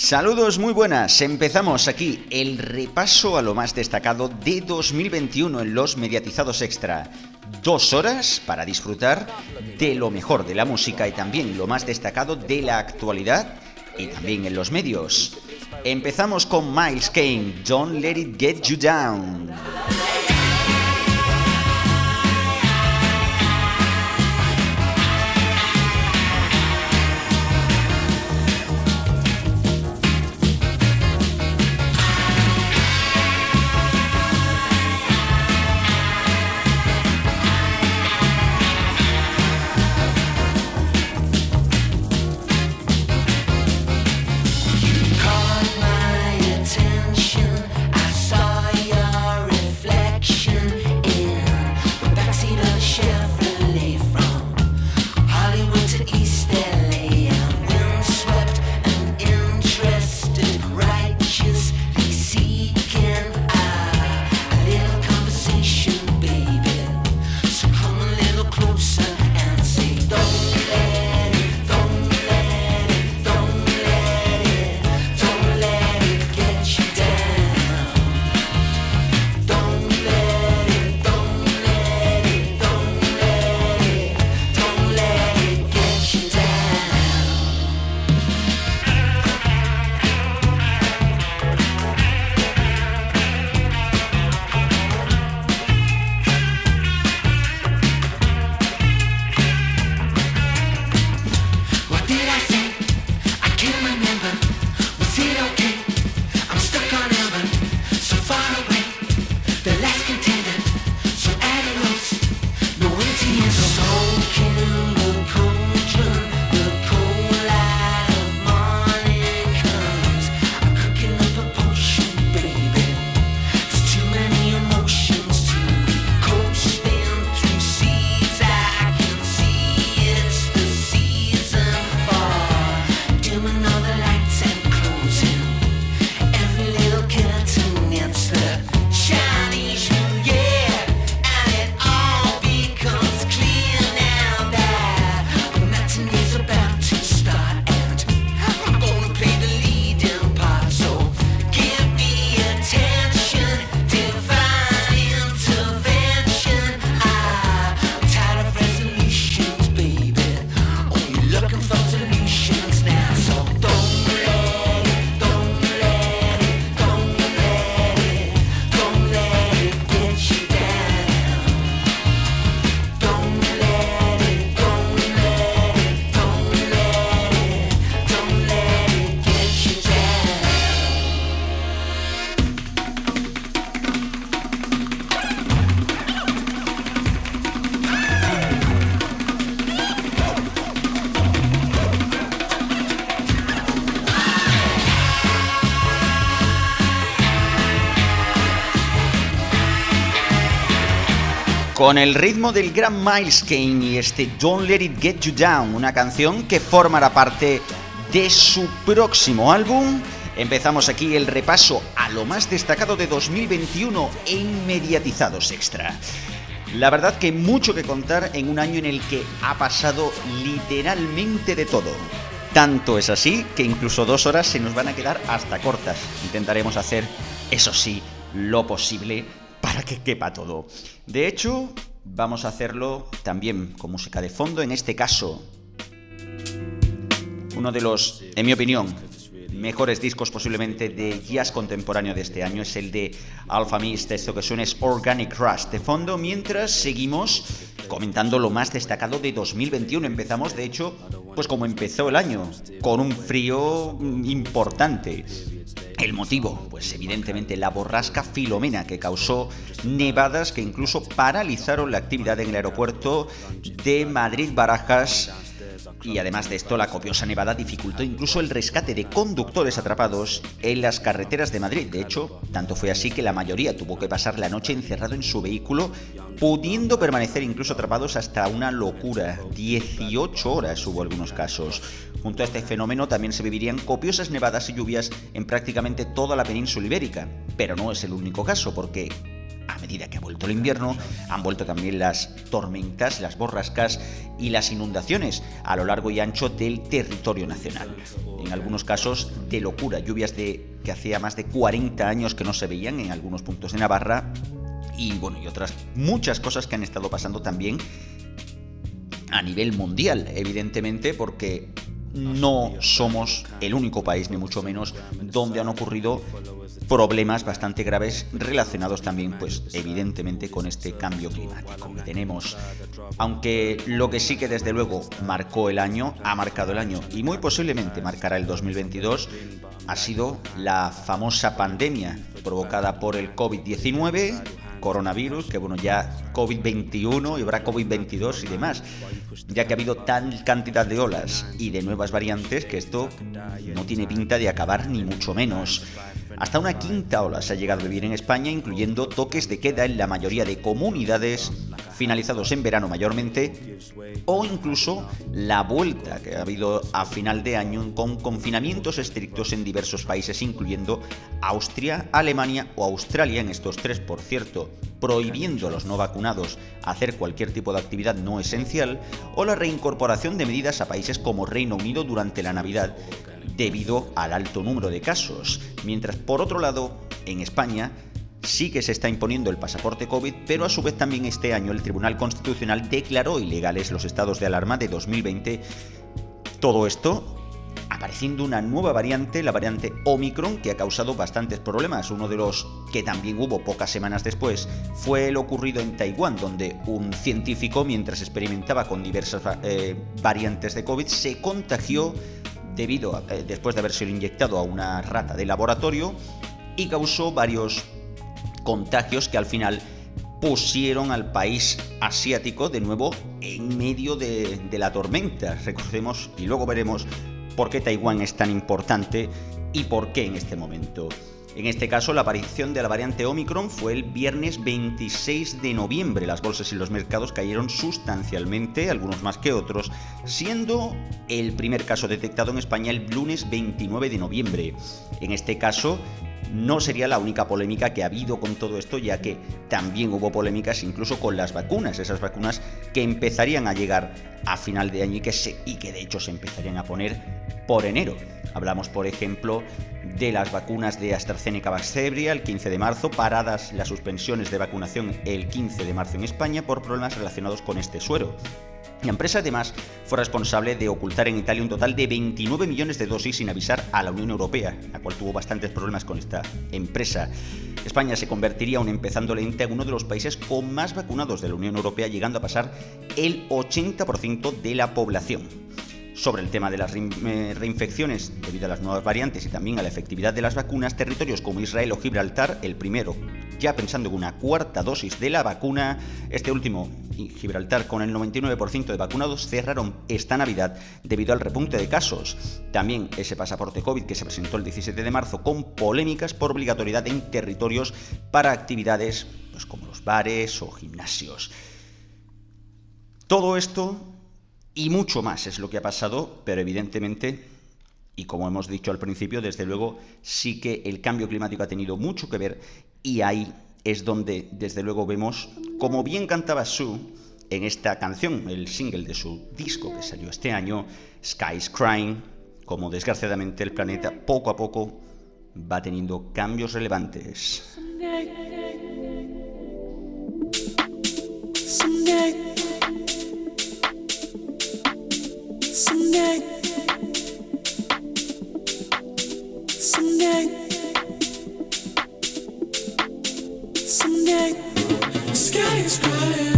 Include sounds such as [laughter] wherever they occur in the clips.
Saludos muy buenas, empezamos aquí el repaso a lo más destacado de 2021 en los mediatizados extra. Dos horas para disfrutar de lo mejor de la música y también lo más destacado de la actualidad y también en los medios. Empezamos con Miles Kane, Don't Let It Get You Down. Con el ritmo del gran Miles Kane y este Don't Let It Get You Down, una canción que formará parte de su próximo álbum, empezamos aquí el repaso a lo más destacado de 2021 en Mediatizados Extra. La verdad que mucho que contar en un año en el que ha pasado literalmente de todo. Tanto es así que incluso dos horas se nos van a quedar hasta cortas. Intentaremos hacer, eso sí, lo posible que quepa todo. De hecho, vamos a hacerlo también con música de fondo, en este caso, uno de los, en mi opinión, mejores discos posiblemente de jazz contemporáneo de este año es el de Alpha Mist, esto que suena es Organic Rush de fondo, mientras seguimos comentando lo más destacado de 2021. Empezamos, de hecho, pues como empezó el año, con un frío importante. El motivo, pues evidentemente la borrasca Filomena que causó nevadas que incluso paralizaron la actividad en el aeropuerto de Madrid-Barajas y además de esto, la copiosa nevada dificultó incluso el rescate de conductores atrapados en las carreteras de Madrid. De hecho, tanto fue así que la mayoría tuvo que pasar la noche encerrado en su vehículo, pudiendo permanecer incluso atrapados hasta una locura. 18 horas hubo algunos casos. Junto a este fenómeno también se vivirían copiosas nevadas y lluvias en prácticamente toda la península ibérica. Pero no es el único caso, porque a medida que ha vuelto el invierno, han vuelto también las tormentas, las borrascas y las inundaciones a lo largo y ancho del territorio nacional. En algunos casos de locura, lluvias de que hacía más de 40 años que no se veían en algunos puntos de Navarra y bueno, y otras muchas cosas que han estado pasando también a nivel mundial, evidentemente, porque no somos el único país, ni mucho menos, donde han ocurrido problemas bastante graves relacionados también, pues evidentemente, con este cambio climático que tenemos. Aunque lo que sí que desde luego marcó el año, ha marcado el año y muy posiblemente marcará el 2022, ha sido la famosa pandemia provocada por el COVID-19 coronavirus, que bueno, ya COVID-21 y habrá COVID-22 y demás, ya que ha habido tal cantidad de olas y de nuevas variantes que esto no tiene pinta de acabar ni mucho menos. Hasta una quinta ola se ha llegado a vivir en España, incluyendo toques de queda en la mayoría de comunidades, finalizados en verano mayormente, o incluso la vuelta que ha habido a final de año con confinamientos estrictos en diversos países, incluyendo Austria, Alemania o Australia, en estos tres, por cierto, prohibiendo a los no vacunados hacer cualquier tipo de actividad no esencial, o la reincorporación de medidas a países como Reino Unido durante la Navidad, debido al alto número de casos, mientras por otro lado, en España, sí que se está imponiendo el pasaporte COVID, pero a su vez también este año el Tribunal Constitucional declaró ilegales los estados de alarma de 2020. Todo esto apareciendo una nueva variante, la variante Omicron, que ha causado bastantes problemas. Uno de los que también hubo pocas semanas después fue el ocurrido en Taiwán, donde un científico, mientras experimentaba con diversas eh, variantes de COVID, se contagió debido a, eh, después de haber sido inyectado a una rata de laboratorio y causó varios contagios que al final pusieron al país asiático de nuevo en medio de, de, la tormenta. Recordemos y luego veremos por qué Taiwán es tan importante y por qué en este momento. En este caso, la aparición de la variante Omicron fue el viernes 26 de noviembre. Las bolsas y los mercados cayeron sustancialmente, algunos más que otros, siendo el primer caso detectado en España el lunes 29 de noviembre. En este caso, no sería la única polémica que ha habido con todo esto, ya que también hubo polémicas incluso con las vacunas, esas vacunas que empezarían a llegar a final de año y que, de hecho se empezarían a poner por enero. Hablamos, por ejemplo, de las vacunas de AstraZeneca Vaxzevria el 15 de marzo, paradas las suspensiones de vacunación el 15 de marzo en España por problemas relacionados con este suero. La empresa además fue responsable de ocultar en Italia un total de 29 millones de dosis sin avisar a la Unión Europea, la cual tuvo bastantes problemas con esta empresa. España se convertiría, aún empezando lente, en uno de los países con más vacunados de la Unión Europea, llegando a pasar el 80% de la población sobre el tema de las eh, reinfecciones debido a las nuevas variantes y también a la efectividad de las vacunas, territorios como Israel o Gibraltar, el primero ya pensando en una cuarta dosis de la vacuna, este último Gibraltar con el 99% de vacunados cerraron esta Navidad debido al repunte de casos. También ese pasaporte COVID que se presentó el 17 de marzo con polémicas por obligatoriedad en territorios para actividades pues, como los bares o gimnasios. Todo esto y mucho más es lo que ha pasado, pero evidentemente, y como hemos dicho al principio, desde luego sí que el cambio climático ha tenido mucho que ver y ahí es donde desde luego vemos, como bien cantaba Sue en esta canción, el single de su disco que salió este año, Sky's Crying, como desgraciadamente el planeta poco a poco va teniendo cambios relevantes. Someday, someday, the sky is crying.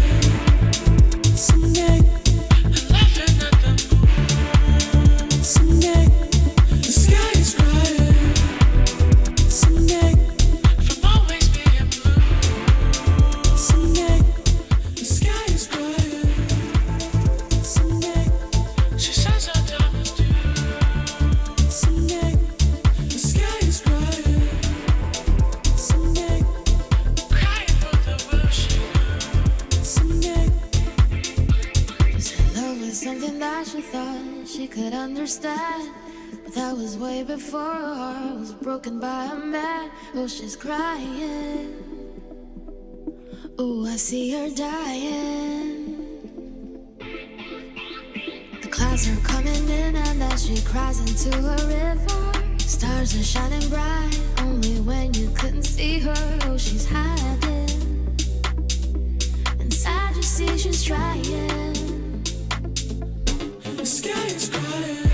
Broken by a man. Oh, she's crying. Oh, I see her dying. The clouds are coming in, and as she cries into a river. Stars are shining bright, only when you couldn't see her. Oh, she's hiding. Inside, you see she's trying. The sky is crying.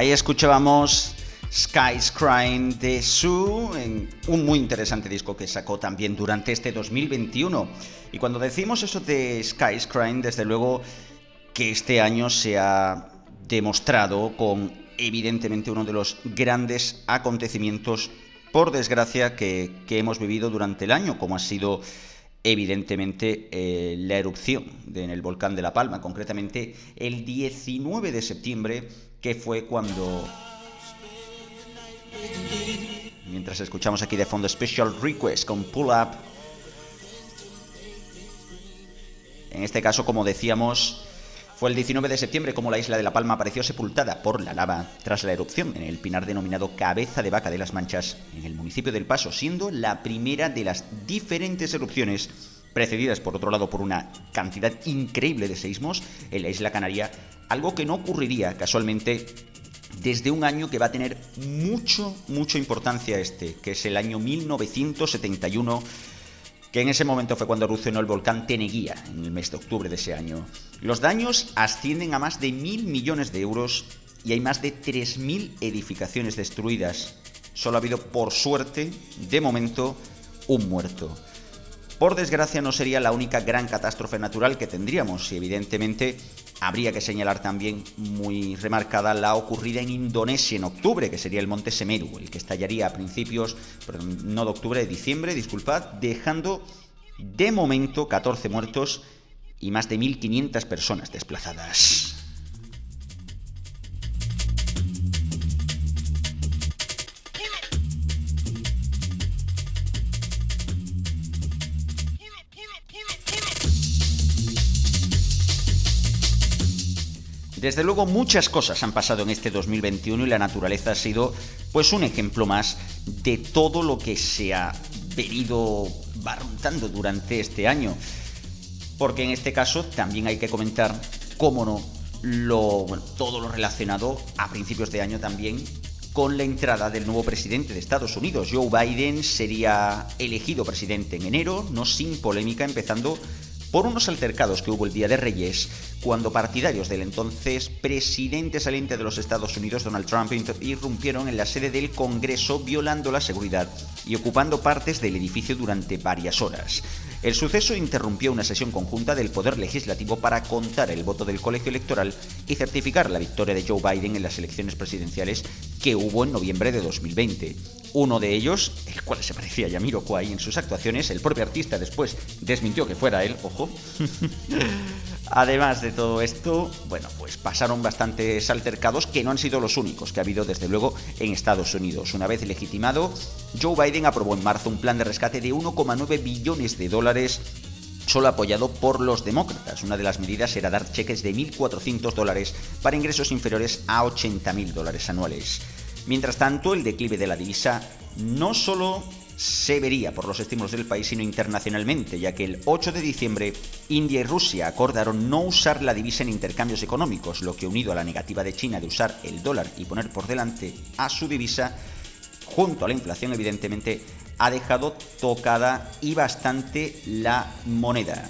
Ahí escuchábamos Sky's de Sue, en un muy interesante disco que sacó también durante este 2021. Y cuando decimos eso de Sky's Crying, desde luego que este año se ha demostrado con evidentemente uno de los grandes acontecimientos, por desgracia, que, hemos vivido durante el año, como ha sido evidentemente eh, la erupción en el volcán de La Palma, concretamente el 19 de septiembre que fue cuando... Mientras escuchamos aquí de fondo Special Request con Pull Up. En este caso, como decíamos, fue el 19 de septiembre como la isla de La Palma apareció sepultada por la lava tras la erupción en el pinar denominado Cabeza de Vaca de las Manchas en el municipio del Paso, siendo la primera de las diferentes erupciones precedidas por otro lado por una cantidad increíble de seismos en la isla Canaria, algo que no ocurriría casualmente desde un año que va a tener mucho, mucha importancia este, que es el año 1971, que en ese momento fue cuando erupcionó el volcán Teneguía, en el mes de octubre de ese año. Los daños ascienden a más de mil millones de euros y hay más de 3.000 edificaciones destruidas. Solo ha habido, por suerte, de momento, un muerto. Por desgracia no sería la única gran catástrofe natural que tendríamos y evidentemente habría que señalar también muy remarcada la ocurrida en Indonesia en octubre, que sería el monte Semeru, el que estallaría a principios, perdón, no de octubre, de diciembre, disculpad, dejando de momento 14 muertos y más de 1.500 personas desplazadas. Desde luego muchas cosas han pasado en este 2021 y la naturaleza ha sido pues un ejemplo más de todo lo que se ha venido barruntando durante este año. Porque en este caso también hay que comentar, cómo no, lo, todo lo relacionado a principios de año también con la entrada del nuevo presidente de Estados Unidos. Joe Biden sería elegido presidente en enero, no sin polémica, empezando por unos altercados que hubo el Día de Reyes, cuando partidarios del entonces presidente saliente de los Estados Unidos, Donald Trump, irrumpieron en la sede del Congreso violando la seguridad y ocupando partes del edificio durante varias horas. El suceso interrumpió una sesión conjunta del Poder Legislativo para contar el voto del colegio electoral y certificar la victoria de Joe Biden en las elecciones presidenciales que hubo en noviembre de 2020. Uno de ellos, el cual se parecía a Yamiro Kwai en sus actuaciones, el propio artista después desmintió que fuera él, ojo. [laughs] Además de todo esto, bueno, pues pasaron bastantes altercados que no han sido los únicos que ha habido desde luego en Estados Unidos. Una vez legitimado, Joe Biden aprobó en marzo un plan de rescate de 1,9 billones de dólares solo apoyado por los demócratas. Una de las medidas era dar cheques de 1.400 dólares para ingresos inferiores a 80.000 dólares anuales. Mientras tanto, el declive de la divisa no solo se vería por los estímulos del país, sino internacionalmente, ya que el 8 de diciembre India y Rusia acordaron no usar la divisa en intercambios económicos, lo que unido a la negativa de China de usar el dólar y poner por delante a su divisa, junto a la inflación evidentemente, ha dejado tocada y bastante la moneda.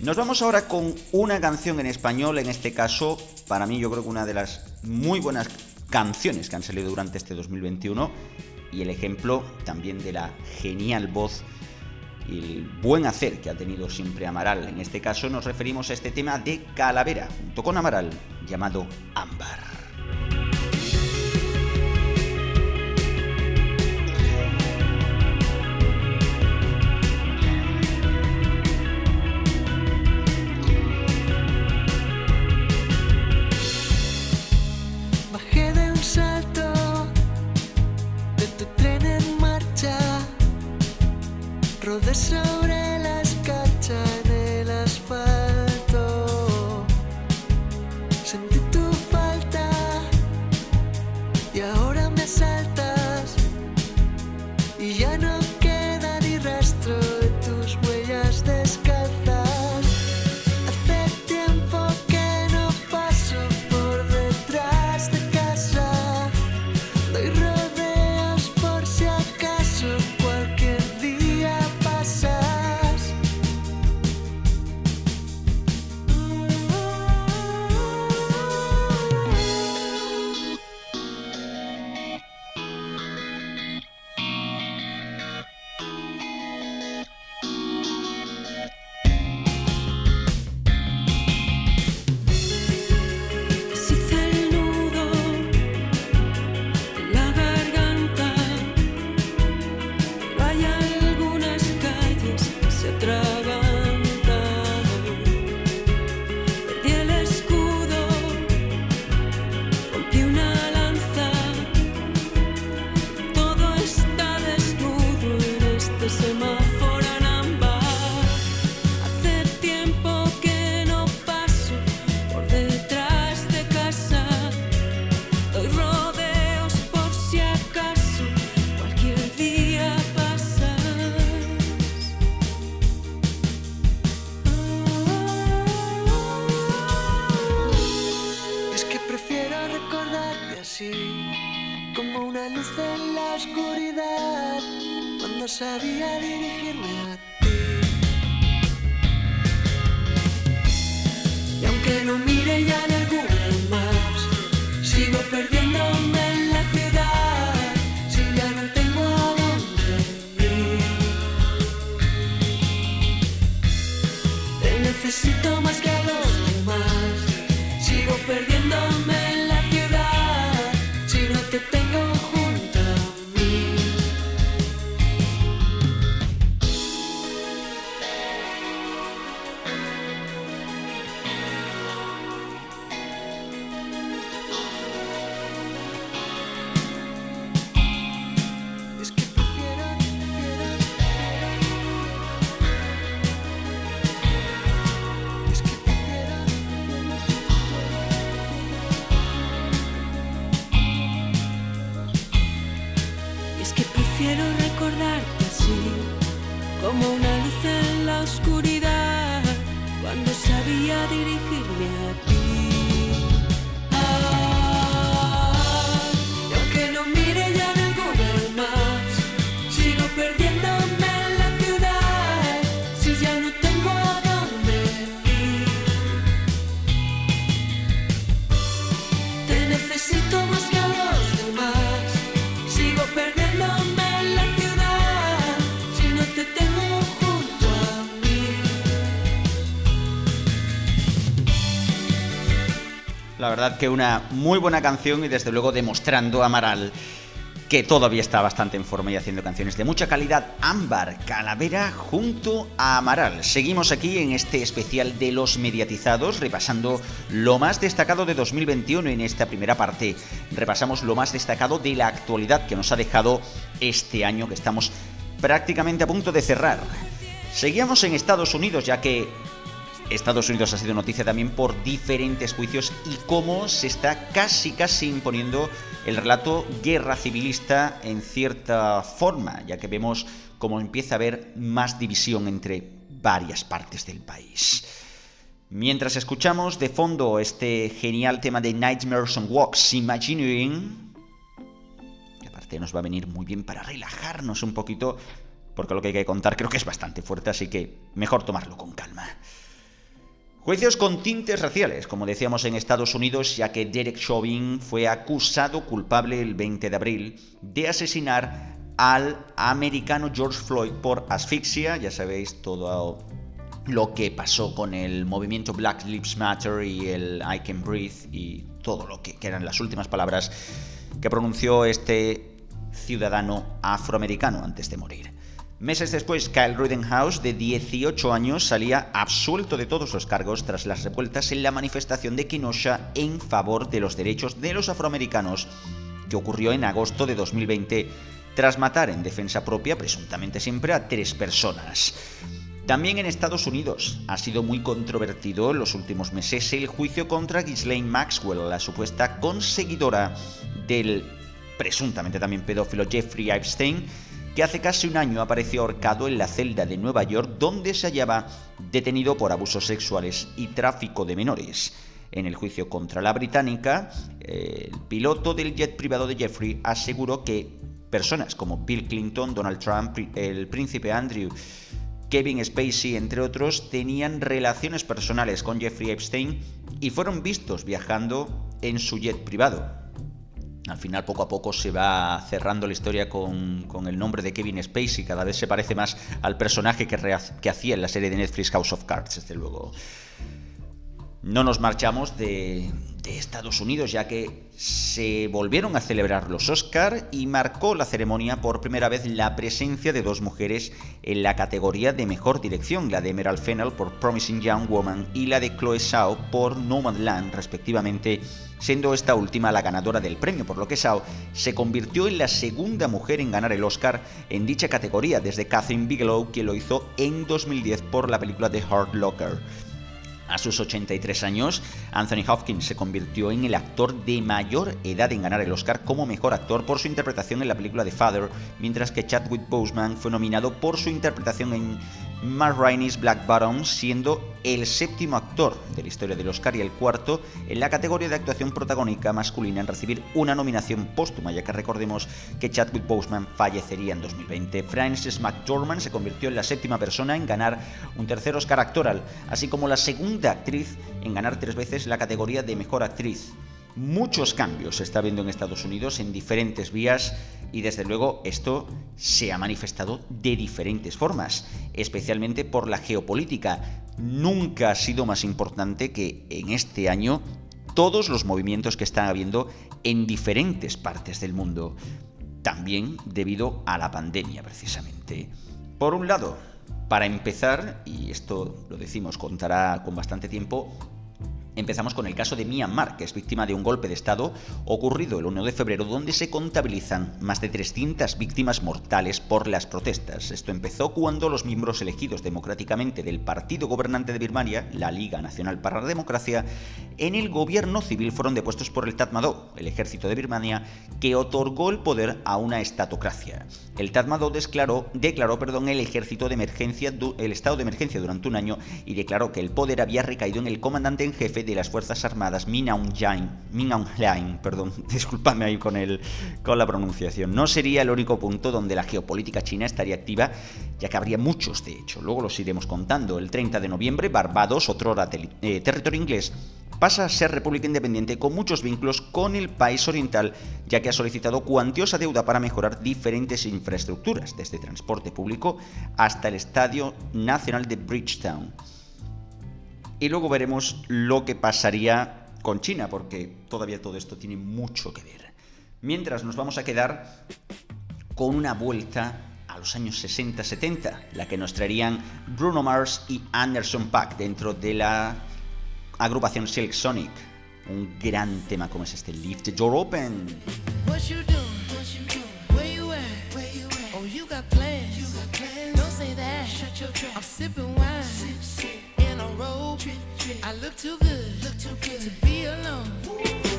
Nos vamos ahora con una canción en español, en este caso, para mí yo creo que una de las muy buenas canciones que han salido durante este 2021 y el ejemplo también de la genial voz y el buen hacer que ha tenido siempre Amaral. En este caso nos referimos a este tema de Calavera, junto con Amaral, llamado Ámbar. the snow verdad que una muy buena canción y desde luego demostrando a Amaral que todavía está bastante en forma y haciendo canciones de mucha calidad. Ámbar Calavera junto a Amaral. Seguimos aquí en este especial de los mediatizados, repasando lo más destacado de 2021 en esta primera parte. Repasamos lo más destacado de la actualidad que nos ha dejado este año que estamos prácticamente a punto de cerrar. Seguíamos en Estados Unidos ya que Estados Unidos ha sido noticia también por diferentes juicios y cómo se está casi casi imponiendo el relato guerra civilista en cierta forma, ya que vemos cómo empieza a haber más división entre varias partes del país. Mientras escuchamos de fondo este genial tema de Nightmares on Walks, Imagineering, que aparte nos va a venir muy bien para relajarnos un poquito, porque lo que hay que contar creo que es bastante fuerte, así que mejor tomarlo con calma. Juicios con tintes raciales, como decíamos en Estados Unidos, ya que Derek Chauvin fue acusado culpable el 20 de abril de asesinar al americano George Floyd por asfixia, ya sabéis todo lo que pasó con el movimiento Black Lives Matter y el I Can Breathe y todo lo que, que eran las últimas palabras que pronunció este ciudadano afroamericano antes de morir. Meses después, Kyle Rittenhouse, de 18 años, salía absuelto de todos los cargos tras las revueltas en la manifestación de Kenosha en favor de los derechos de los afroamericanos, que ocurrió en agosto de 2020, tras matar en defensa propia, presuntamente siempre, a tres personas. También en Estados Unidos ha sido muy controvertido en los últimos meses el juicio contra Ghislaine Maxwell, la supuesta conseguidora del presuntamente también pedófilo Jeffrey Epstein, que hace casi un año apareció ahorcado en la celda de Nueva York donde se hallaba detenido por abusos sexuales y tráfico de menores. En el juicio contra la británica, el piloto del jet privado de Jeffrey aseguró que personas como Bill Clinton, Donald Trump, el príncipe Andrew, Kevin Spacey, entre otros, tenían relaciones personales con Jeffrey Epstein y fueron vistos viajando en su jet privado. Al final, poco a poco, se va cerrando la historia con, el nombre de Kevin Spacey. Cada vez se parece más al personaje que, que hacía en la serie de Netflix House of Cards, desde luego. No nos marchamos de, de Estados Unidos, ya que se volvieron a celebrar los Oscar y marcó la ceremonia por primera vez la presencia de dos mujeres en la categoría de mejor dirección, la de Emerald Fennell por Promising Young Woman y la de Chloe Zhao por Nomadland, respectivamente, siendo esta última la ganadora del premio, por lo que Zhao se convirtió en la segunda mujer en ganar el Oscar en dicha categoría, desde Catherine Bigelow, que lo hizo en 2010 por la película The Hard Locker. A sus 83 años, Anthony Hopkins se convirtió en el actor de mayor edad en ganar el Oscar como mejor actor por su interpretación en la película The Father, mientras que Chadwick Boseman fue nominado por su interpretación en Matt Rainey's Black Bottom, siendo el séptimo actor de la historia del Oscar y el cuarto en la categoría de actuación protagónica masculina en recibir una nominación póstuma, ya que recordemos que Chadwick Boseman fallecería en 2020. Frances McDormand se convirtió en la séptima persona en ganar un tercer Oscar actoral, así como la segunda actriz en ganar tres veces la categoría de mejor actriz. Muchos cambios se está viendo en Estados Unidos en diferentes vías y desde luego esto se ha manifestado de diferentes formas, especialmente por la geopolítica. Nunca ha sido más importante que en este año todos los movimientos que están habiendo en diferentes partes del mundo, también debido a la pandemia precisamente. Por un lado, para empezar, y esto lo decimos contará con bastante tiempo, Empezamos con el caso de Myanmar, que es víctima de un golpe de Estado ocurrido el 1 de febrero, donde se contabilizan más de 300 víctimas mortales por las protestas. Esto empezó cuando los miembros elegidos democráticamente del partido gobernante de Birmania, la Liga Nacional para la Democracia, en el gobierno civil fueron depuestos por el Tatmadaw, el ejército de Birmania, que otorgó el poder a una estatocracia. El Tatmadaw declaró, declaró perdón, el ejército de emergencia, el estado de emergencia durante un año y declaró que el poder había recaído en el comandante en jefe de las Fuerzas Armadas Min Aung perdón, [laughs] disculpadme ahí con, el, con la pronunciación. No sería el único punto donde la geopolítica china estaría activa, ya que habría muchos de hecho. Luego los iremos contando. El 30 de noviembre, Barbados, otro eh, territorio inglés, pasa a ser república independiente con muchos vínculos con el país oriental, ya que ha solicitado cuantiosa deuda para mejorar diferentes infraestructuras, desde transporte público hasta el Estadio Nacional de Bridgetown y luego veremos lo que pasaría con China, porque todavía todo esto tiene mucho que ver. Mientras nos vamos a quedar con una vuelta a los años 60-70, la que nos traerían Bruno Mars y Anderson Paak dentro de la agrupación Silk Sonic. Un gran tema como es este Lift the Door Open. What you look too good. Look too good to be alone.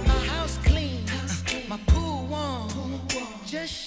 My house clean. My. Pool warm. Just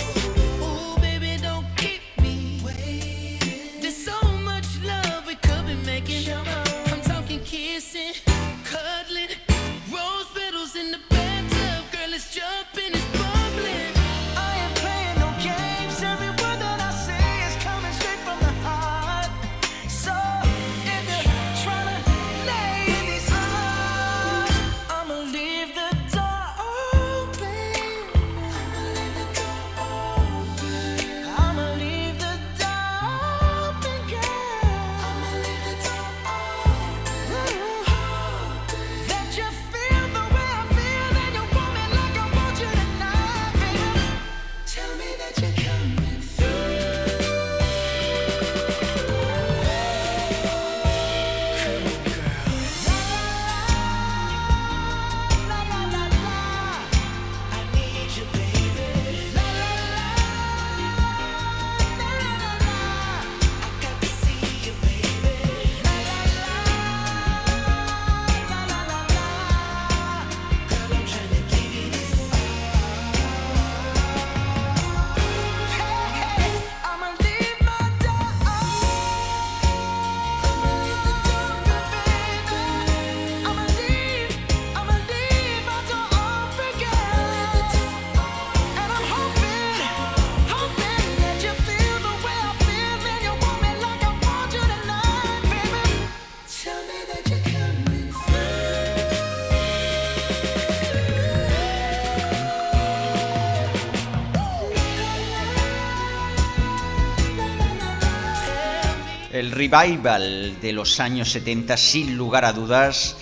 Revival de los años 70, sin lugar a dudas,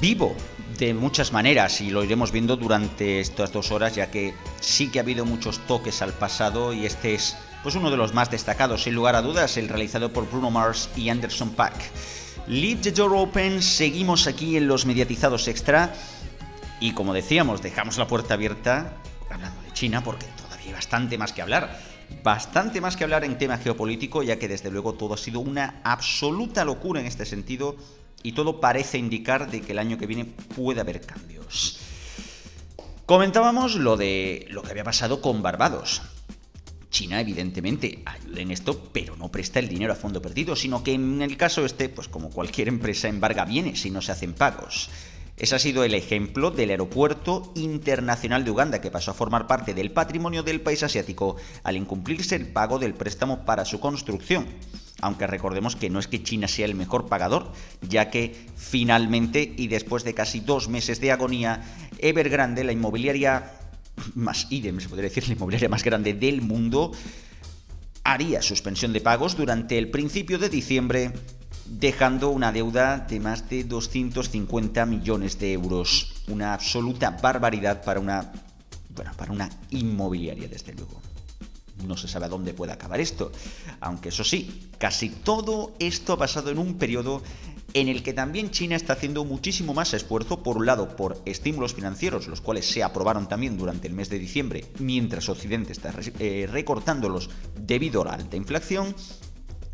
vivo de muchas maneras y lo iremos viendo durante estas dos horas, ya que sí que ha habido muchos toques al pasado y este es pues uno de los más destacados, sin lugar a dudas, el realizado por Bruno Mars y Anderson Paak. Leave the Door Open, seguimos aquí en los mediatizados extra y como decíamos, dejamos la puerta abierta hablando de China porque todavía hay bastante más que hablar. Bastante más que hablar en tema geopolítico, ya que desde luego todo ha sido una absoluta locura en este sentido y todo parece indicar de que el año que viene puede haber cambios. Comentábamos lo de lo que había pasado con Barbados. China, evidentemente, ayuda en esto, pero no presta el dinero a fondo perdido, sino que en el caso este, pues como cualquier empresa, embarga bienes si no se hacen pagos. Ese ha sido el ejemplo del aeropuerto internacional de Uganda, que pasó a formar parte del patrimonio del país asiático al incumplirse el pago del préstamo para su construcción. Aunque recordemos que no es que China sea el mejor pagador, ya que finalmente, y después de casi dos meses de agonía, Evergrande, la inmobiliaria más idem, se podría decir, la inmobiliaria más grande del mundo, haría suspensión de pagos durante el principio de diciembre, dejando una deuda de más de 250 millones de euros. Una absoluta barbaridad para una, bueno, para una inmobiliaria, desde luego. No se sabe a dónde puede acabar esto. Aunque eso sí, casi todo esto ha pasado en un periodo en el que también China está haciendo muchísimo más esfuerzo, por un lado, por estímulos financieros, los cuales se aprobaron también durante el mes de diciembre, mientras Occidente está eh, recortándolos debido a la alta inflación,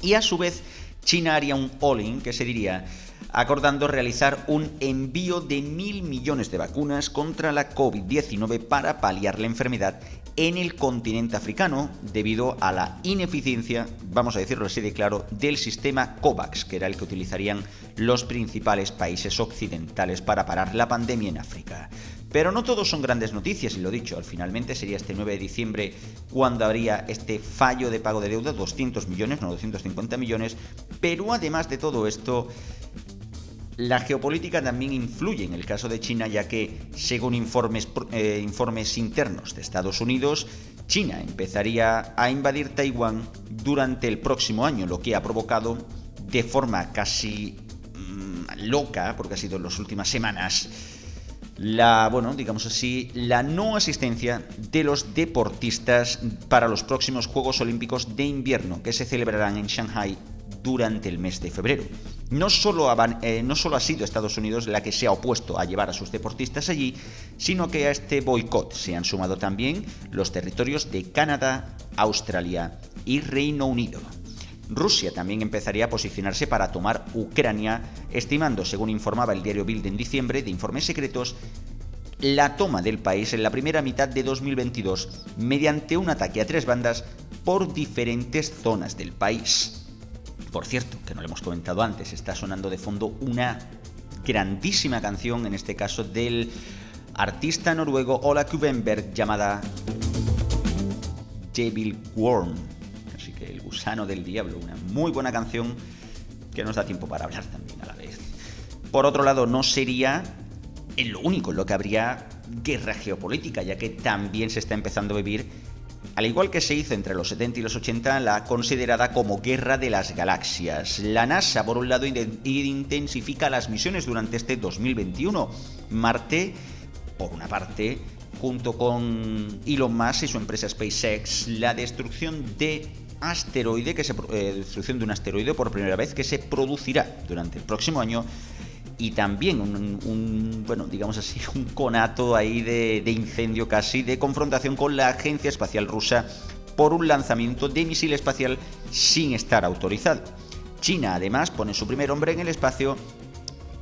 y a su vez China haría un all-in, que se diría, acordando realizar un envío de mil millones de vacunas contra la COVID-19 para paliar la enfermedad en el continente africano debido a la ineficiencia, vamos a decirlo así de claro, del sistema COVAX, que era el que utilizarían los principales países occidentales para parar la pandemia en África. Pero no todos son grandes noticias, y lo dicho, al finalmente sería este 9 de diciembre cuando habría este fallo de pago de deuda, 200 millones, no 250 millones, pero además de todo esto, la geopolítica también influye en el caso de China, ya que, según informes, eh, informes internos de Estados Unidos, China empezaría a invadir Taiwán durante el próximo año, lo que ha provocado de forma casi mm, loca, porque ha sido en las últimas semanas, la, bueno, digamos así, la no asistencia de los deportistas para los próximos Juegos Olímpicos de Invierno que se celebrarán en Shanghai durante el mes de febrero. No solo, eh, no solo ha sido Estados Unidos la que se ha opuesto a llevar a sus deportistas allí, sino que a este boicot se han sumado también los territorios de Canadá, Australia y Reino Unido. Rusia también empezaría a posicionarse para tomar Ucrania, estimando, según informaba el diario Bild en diciembre, de informes secretos, la toma del país en la primera mitad de 2022 mediante un ataque a tres bandas por diferentes zonas del país. Por cierto, que no lo hemos comentado antes, está sonando de fondo una grandísima canción, en este caso del artista noruego Ola Kubenberg, llamada Devil Worm. El gusano del diablo, una muy buena canción que nos da tiempo para hablar también a la vez. Por otro lado, no sería en lo único en lo que habría guerra geopolítica, ya que también se está empezando a vivir al igual que se hizo entre los 70 y los 80, la considerada como Guerra de las Galaxias. La NASA, por un lado, intensifica las misiones durante este 2021. Marte, por una parte, junto con Elon Musk y su empresa SpaceX, la destrucción de asteroide que se eh, destrucción de un asteroide por primera vez que se producirá durante el próximo año y también un, bueno, digamos así, [laughs] un conato ahí de, de incendio casi, de confrontación con la Agencia Espacial Rusa por un lanzamiento de misil espacial sin estar autorizado. China además pone su primer hombre en el espacio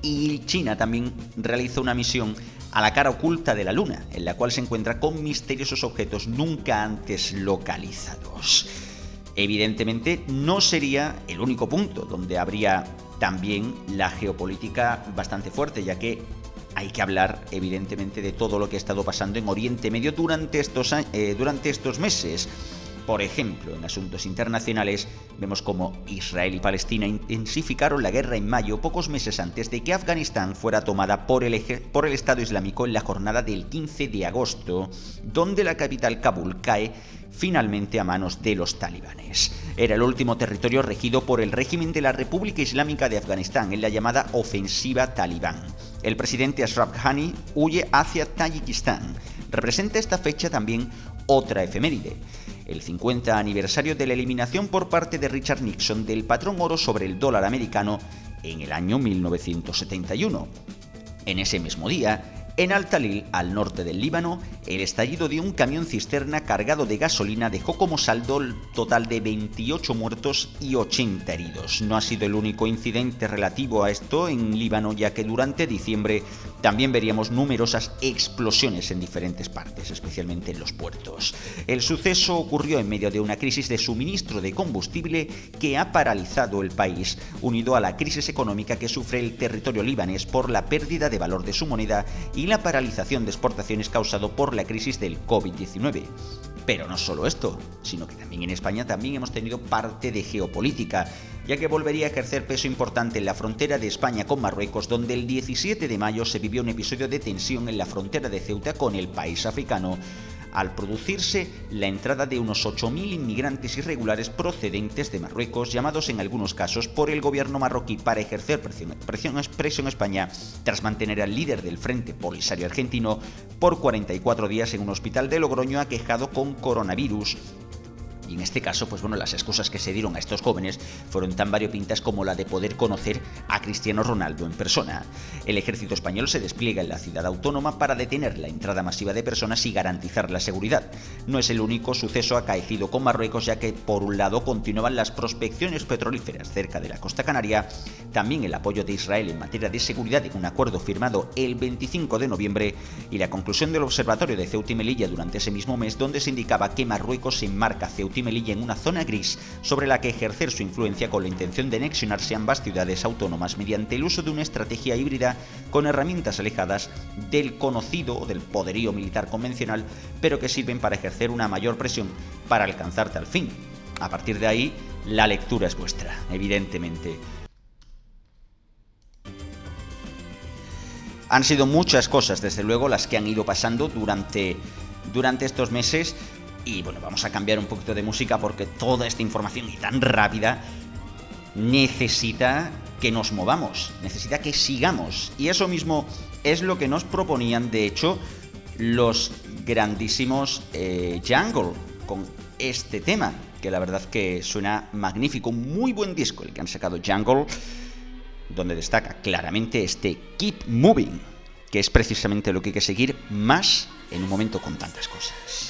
y China también realiza una misión a la cara oculta de la Luna, en la cual se encuentra con misteriosos objetos nunca antes localizados. Evidentemente no sería el único punto donde habría también la geopolítica bastante fuerte, ya que hay que hablar evidentemente de todo lo que ha estado pasando en Oriente Medio durante estos, eh, durante estos meses. Por ejemplo, en asuntos internacionales, vemos como Israel y Palestina intensificaron la guerra en mayo, pocos meses antes de que Afganistán fuera tomada por el, por el Estado Islámico en la jornada del 15 de agosto, donde la capital Kabul cae finalmente a manos de los talibanes. Era el último territorio regido por el régimen de la República Islámica de Afganistán en la llamada ofensiva talibán. El presidente Ashraf Ghani huye hacia Tayikistán. Representa esta fecha también otra efeméride el 50 aniversario de la eliminación por parte de Richard Nixon del patrón oro sobre el dólar americano en el año 1971. En ese mismo día, en Al-Talil, al norte del Líbano, el estallido de un camión cisterna cargado de gasolina dejó como saldo total de 28 muertos y 80 heridos. No ha sido el único incidente relativo a esto en Líbano, ya que durante diciembre también veríamos numerosas explosiones en diferentes partes, especialmente en los puertos. El suceso ocurrió en medio de una crisis de suministro de combustible que ha paralizado el país, unido a la crisis económica que sufre el territorio libanés por la pérdida de valor de su moneda y la paralización de exportaciones causado por la crisis del COVID-19. Pero no solo esto, sino que también en España también hemos tenido parte de geopolítica, ya que volvería a ejercer peso importante en la frontera de España con Marruecos, donde el 17 de mayo se vivió un episodio de tensión en la frontera de Ceuta con el país africano, al producirse la entrada de unos 8.000 inmigrantes irregulares procedentes de Marruecos, llamados en algunos casos por el gobierno marroquí para ejercer presión, presión, en España tras mantener al líder del Frente Polisario Argentino por 44 días en un hospital de Logroño aquejado con coronavirus Y en este caso, pues bueno, las excusas que se dieron a estos jóvenes fueron tan variopintas como la de poder conocer a Cristiano Ronaldo en persona. El ejército español se despliega en la ciudad autónoma para detener la entrada masiva de personas y garantizar la seguridad. No es el único suceso acaecido con Marruecos, ya que por un lado continuaban las prospecciones petrolíferas cerca de la costa canaria, también el apoyo de Israel en materia de seguridad en un acuerdo firmado el 25 de noviembre y la conclusión del observatorio de Ceuta y Melilla durante ese mismo mes, donde se indicaba que Marruecos enmarca Ceuta y Melilla en una zona gris sobre la que ejercer su influencia con la intención de anexionarse ambas ciudades autónomas mediante el uso de una estrategia híbrida con herramientas alejadas del conocido o del poderío militar convencional, pero que sirven para ejercer una mayor presión para alcanzar tal fin. A partir de ahí, la lectura es vuestra, evidentemente. Han sido muchas cosas, desde luego, las que han ido pasando durante, durante estos meses. Y bueno, vamos a cambiar un poquito de música porque toda esta información y tan rápida necesita que nos movamos, necesita que sigamos. Y eso mismo es lo que nos proponían, de hecho, los grandísimos eh, Jungle con este tema, que la verdad que suena magnífico, muy buen disco el que han sacado Jungle, donde destaca claramente este Keep Moving, que es precisamente lo que hay que seguir más en un momento con tantas cosas.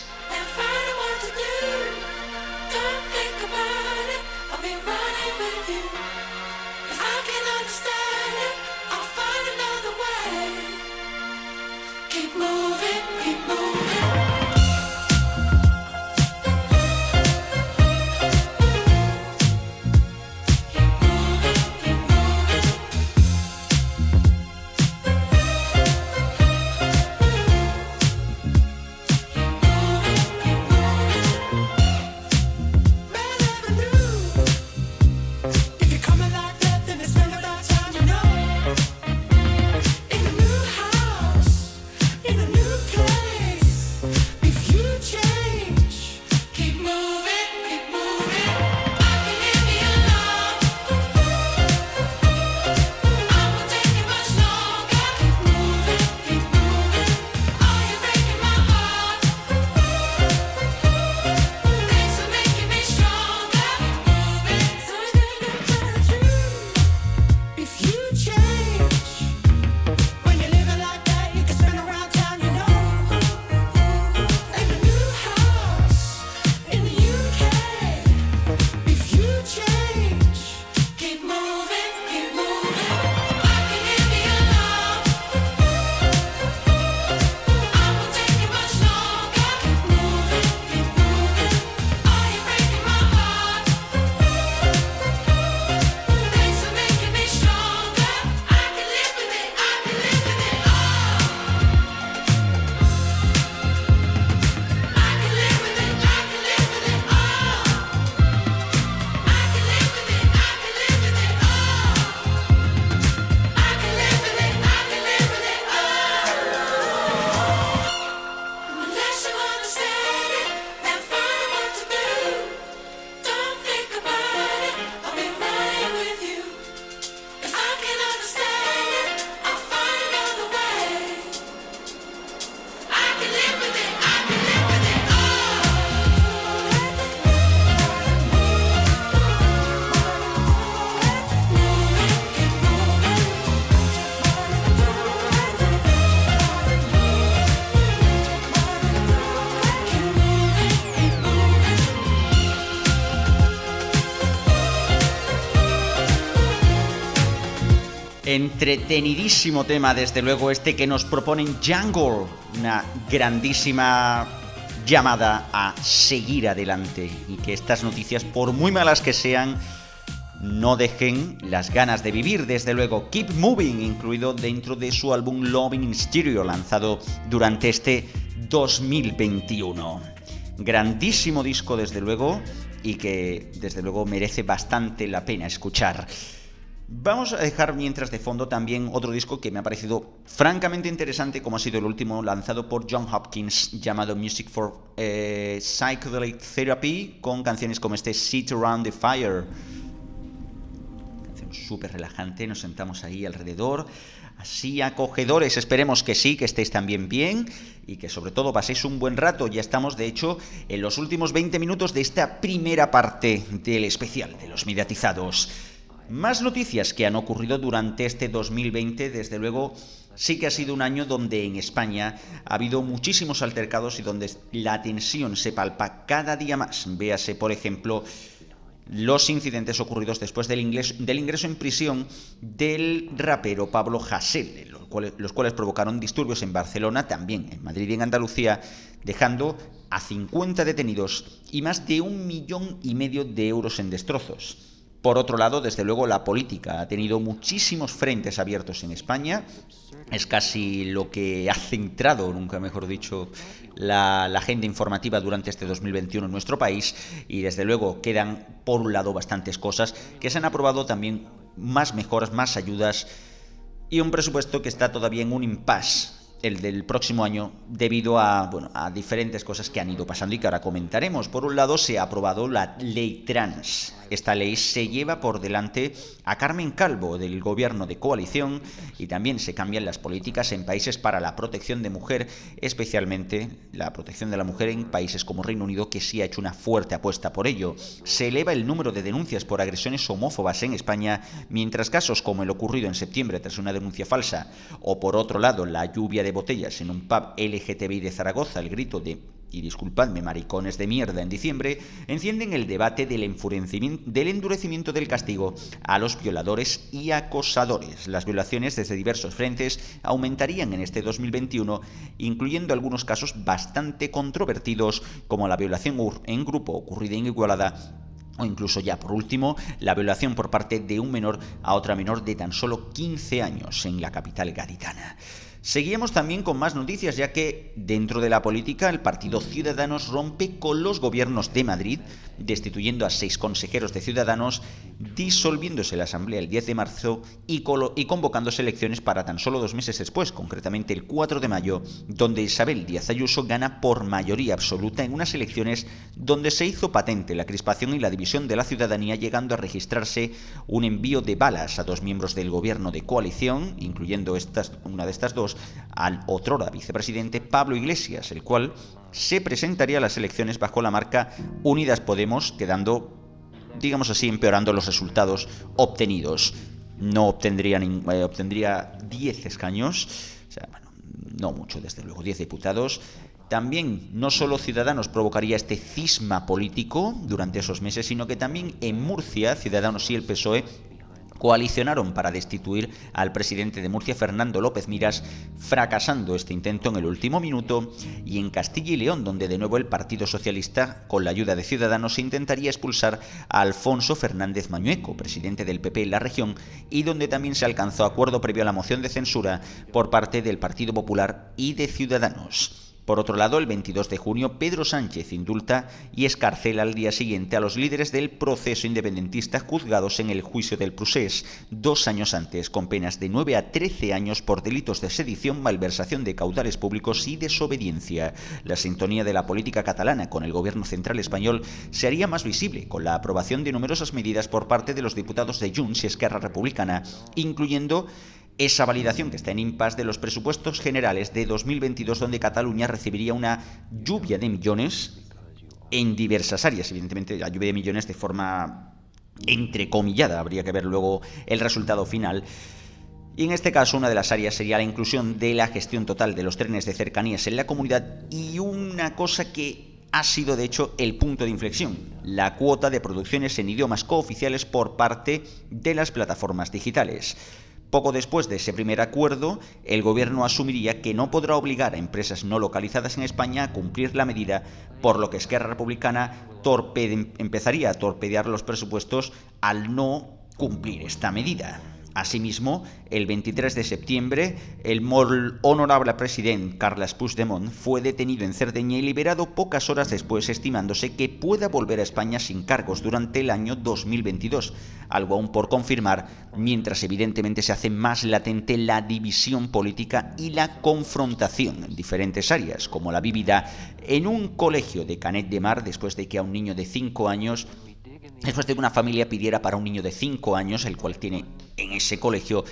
Entretenidísimo tema, desde luego, este que nos proponen Jungle. Una grandísima llamada a seguir adelante y que estas noticias, por muy malas que sean, no dejen las ganas de vivir, desde luego. Keep Moving, incluido dentro de su álbum Loving in Stereo, lanzado durante este 2021. Grandísimo disco, desde luego, y que desde luego merece bastante la pena escuchar. Vamos a dejar mientras de fondo también otro disco que me ha parecido francamente interesante, como ha sido el último lanzado por John Hopkins, llamado Music for eh, Psychedelic Therapy, con canciones como este Sit Around the Fire. súper relajante, nos sentamos ahí alrededor, así acogedores, esperemos que sí, que estéis también bien y que sobre todo paséis un buen rato. Ya estamos, de hecho, en los últimos 20 minutos de esta primera parte del especial de los mediatizados. Más noticias que han ocurrido durante este 2020, desde luego sí que ha sido un año donde en España ha habido muchísimos altercados y donde la tensión se palpa cada día más. Véase, por ejemplo, los incidentes ocurridos después del, ingreso en prisión del rapero Pablo Hasél, los cuales, los cuales provocaron disturbios en Barcelona, también en Madrid y en Andalucía, dejando a 50 detenidos y más de un millón y medio de euros en destrozos. Por otro lado, desde luego, la política ha tenido muchísimos frentes abiertos en España. Es casi lo que ha centrado, nunca mejor dicho, la, agenda informativa durante este 2021 en nuestro país. Y desde luego quedan, por un lado, bastantes cosas que se han aprobado también más mejoras, más ayudas y un presupuesto que está todavía en un impasse el del próximo año debido a, bueno, a diferentes cosas que han ido pasando y que ahora comentaremos. Por un lado, se ha aprobado la ley trans. Esta ley se lleva por delante a Carmen Calvo del gobierno de coalición y también se cambian las políticas en países para la protección de mujer, especialmente la protección de la mujer en países como Reino Unido que sí ha hecho una fuerte apuesta por ello. Se eleva el número de denuncias por agresiones homófobas en España, mientras casos como el ocurrido en septiembre tras una denuncia falsa o por otro lado la lluvia de botellas en un pub LGTBI de Zaragoza, el grito de y disculpadme maricones de mierda en diciembre, encienden el debate del, endurecimiento del castigo a los violadores y acosadores. Las violaciones desde diversos frentes aumentarían en este 2021, incluyendo algunos casos bastante controvertidos como la violación en grupo ocurrida en Igualada o incluso ya por último, la violación por parte de un menor a otra menor de tan solo 15 años en la capital gaditana. Seguimos también con más noticias, ya que dentro de la política el Partido Ciudadanos rompe con los gobiernos de Madrid, destituyendo a seis consejeros de Ciudadanos, disolviéndose la Asamblea el 10 de marzo y, y convocándose elecciones para tan solo dos meses después, concretamente el 4 de mayo, donde Isabel Díaz Ayuso gana por mayoría absoluta en unas elecciones donde se hizo patente la crispación y la división de la ciudadanía, llegando a registrarse un envío de balas a dos miembros del gobierno de coalición, incluyendo estas, una de estas dos, al otrora vicepresidente Pablo Iglesias, el cual se presentaría a las elecciones bajo la marca Unidas Podemos, quedando, digamos así, empeorando los resultados obtenidos. No obtendría, eh, obtendría 10 escaños, o sea, no mucho, desde luego, 10 diputados. También no solo Ciudadanos provocaría este cisma político durante esos meses, sino que también en Murcia, Ciudadanos y el PSOE coalicionaron para destituir al presidente de Murcia, Fernando López Miras, fracasando este intento en el último minuto, y en Castilla y León, donde de nuevo el Partido Socialista, con la ayuda de Ciudadanos, intentaría expulsar a Alfonso Fernández Mañueco, presidente del PP en la región, y donde también se alcanzó acuerdo previo a la moción de censura por parte del Partido Popular y de Ciudadanos. Por otro lado, el 22 de junio, Pedro Sánchez indulta y escarcela al día siguiente a los líderes del proceso independentista juzgados en el juicio del Prusés, dos años antes, con penas de 9 a 13 años por delitos de sedición, malversación de caudales públicos y desobediencia. La sintonía de la política catalana con el gobierno central español se haría más visible con la aprobación de numerosas medidas por parte de los diputados de Junts y Esquerra Republicana, incluyendo esa validación que está en impas de los presupuestos generales de 2022 donde Cataluña recibiría una lluvia de millones en diversas áreas, evidentemente la lluvia de millones de forma entrecomillada, habría que ver luego el resultado final. Y en este caso una de las áreas sería la inclusión de la gestión total de los trenes de cercanías en la comunidad y una cosa que ha sido de hecho el punto de inflexión, la cuota de producciones en idiomas cooficiales por parte de las plataformas digitales. Poco después de ese primer acuerdo, el gobierno asumiría que no podrá obligar a empresas no localizadas en España a cumplir la medida, por lo que Esquerra Republicana empezaría a torpedear los presupuestos al no cumplir esta medida. Asimismo, el 23 de septiembre, el honorable presidente Carles Puigdemont fue detenido en Cerdeña y liberado pocas horas después, estimándose que pueda volver a España sin cargos durante el año 2022, algo aún por confirmar, mientras evidentemente se hace más latente la división política y la confrontación en diferentes áreas, como la vivida en un colegio de Canet de Mar después de que a un niño de 5 años después de que una familia pidiera para un niño de 5 años, el cual tiene en ese colegio,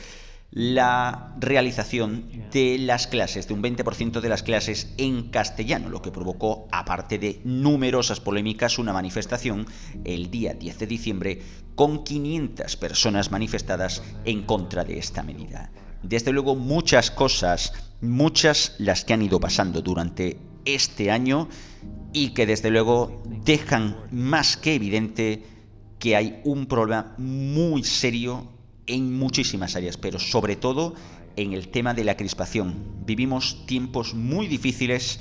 la realización de las clases, de un 20% de las clases en castellano, lo que provocó, aparte de numerosas polémicas, una manifestación el día 10 de diciembre con 500 personas manifestadas en contra de esta medida. Desde luego muchas cosas, muchas las que han ido pasando durante este año y que desde luego dejan más que evidente que hay un problema muy serio en muchísimas áreas, pero sobre todo en el tema de la crispación. Vivimos tiempos muy difíciles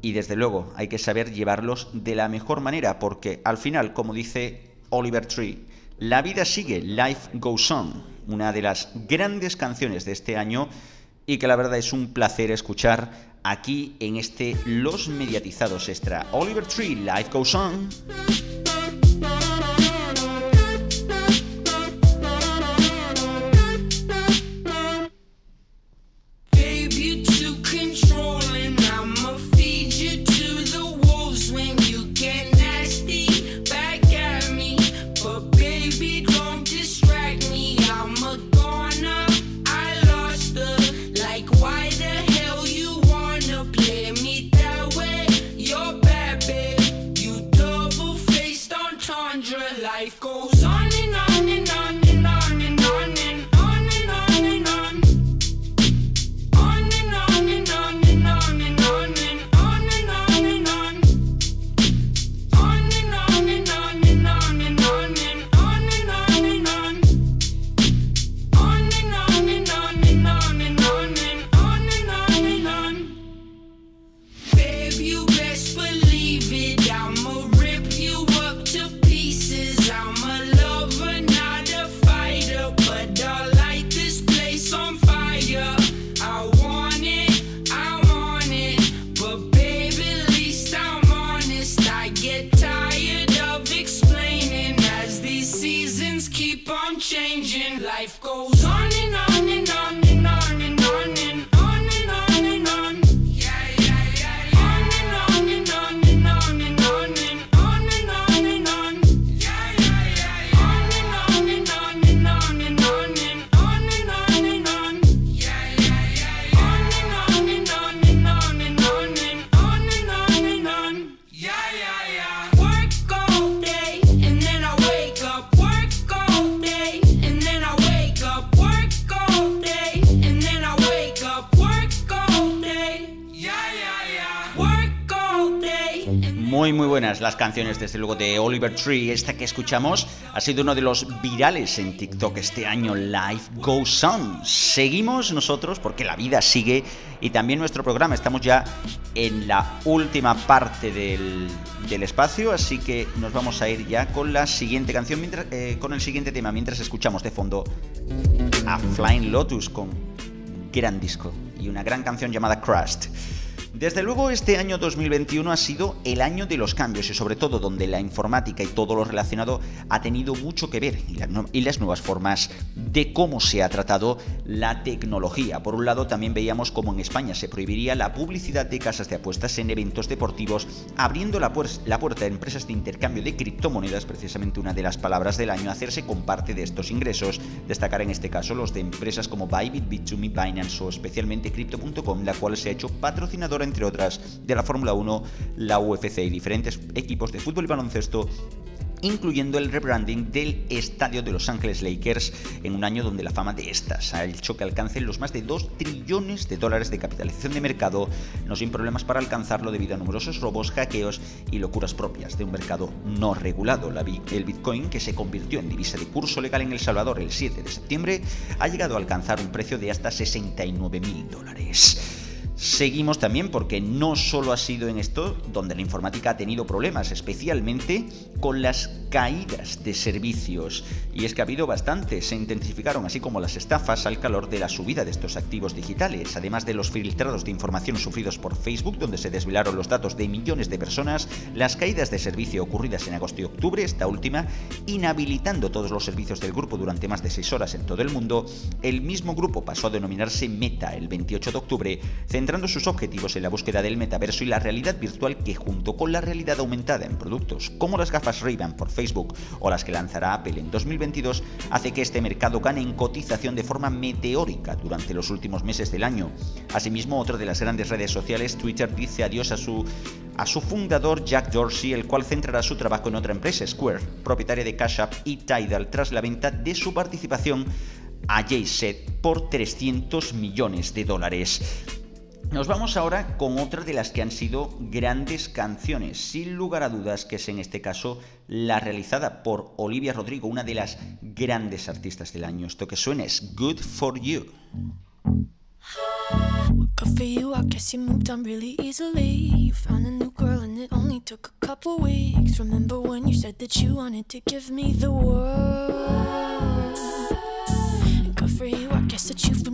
y desde luego hay que saber llevarlos de la mejor manera, porque al final, como dice Oliver Tree, la vida sigue, life goes on, una de las grandes canciones de este año y que la verdad es un placer escuchar aquí en este Los Mediatizados Extra. Oliver Tree, Life Goes On. Desde luego, de Oliver Tree. Esta que escuchamos ha sido uno de los virales en TikTok este año. Life Goes On. Seguimos nosotros porque la vida sigue y también nuestro programa. Estamos ya en la última parte del, espacio, así que nos vamos a ir ya con la siguiente canción, eh, con el siguiente tema, mientras escuchamos de fondo a Flying Lotus con gran disco y una gran canción llamada Crust. Desde luego este año 2021 ha sido el año de los cambios y sobre todo donde la informática y todo lo relacionado ha tenido mucho que ver y, las nuevas formas de cómo se ha tratado la tecnología. Por un lado también veíamos cómo en España se prohibiría la publicidad de casas de apuestas en eventos deportivos, abriendo la, puerta a empresas de intercambio de criptomonedas, precisamente una de las palabras del año, hacerse con parte de estos ingresos. Destacar en este caso los de empresas como Bybit, Bit2Me, Binance o especialmente Crypto.com, la cual se ha hecho entre otras, de la Fórmula 1, la UFC y diferentes equipos de fútbol y baloncesto incluyendo el rebranding del estadio de Los Ángeles Lakers en un año donde la fama de estas ha hecho que alcancen los más de 2 trillones de dólares de capitalización de mercado, no sin problemas para alcanzarlo debido a numerosos robos, hackeos y locuras propias de un mercado no regulado. el Bitcoin, que se convirtió en divisa de curso legal en El Salvador el 7 de septiembre, ha llegado a alcanzar un precio de hasta 69 mil dólares. Seguimos también porque no solo ha sido en esto donde la informática ha tenido problemas, especialmente con las caídas de servicios. Y es que ha habido bastantes, se intensificaron, así como las estafas al calor de la subida de estos activos digitales, además de los filtrados de información sufridos por Facebook, donde se desvelaron los datos de millones de personas, las caídas de servicio ocurridas en agosto y octubre, esta última, inhabilitando todos los servicios del grupo durante más de seis horas en todo el mundo, el mismo grupo pasó a denominarse Meta el 28 de octubre, centrando sus objetivos en la búsqueda del metaverso y la realidad virtual que junto con la realidad aumentada en productos como las gafas Ray-Ban por Facebook o las que lanzará Apple en 2022 hace que este mercado gane en cotización de forma meteórica durante los últimos meses del año. Asimismo, otra de las grandes redes sociales, Twitter, dice adiós a su a su fundador Jack Dorsey, el cual centrará su trabajo en otra empresa, Square, propietaria de Cash App y Tidal, tras la venta de su participación a Jayset por 300 millones de dólares. Nos vamos ahora con otra de las que han sido grandes canciones, sin lugar a dudas que es en este caso la realizada por Olivia Rodrigo, una de las grandes artistas del año. Esto que suena es Good for You. Good for you, I guess you moved on really easily. You found a new girl and it only took a couple weeks. Remember when you said that you wanted to give me the world?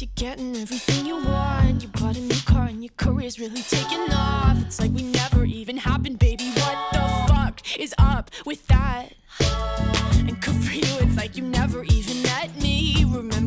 You're getting everything you want. You bought a new car and your career's really taking off. It's like we never even happened, baby. What the fuck is up with that? And good for you, it's like you never even met me. Remember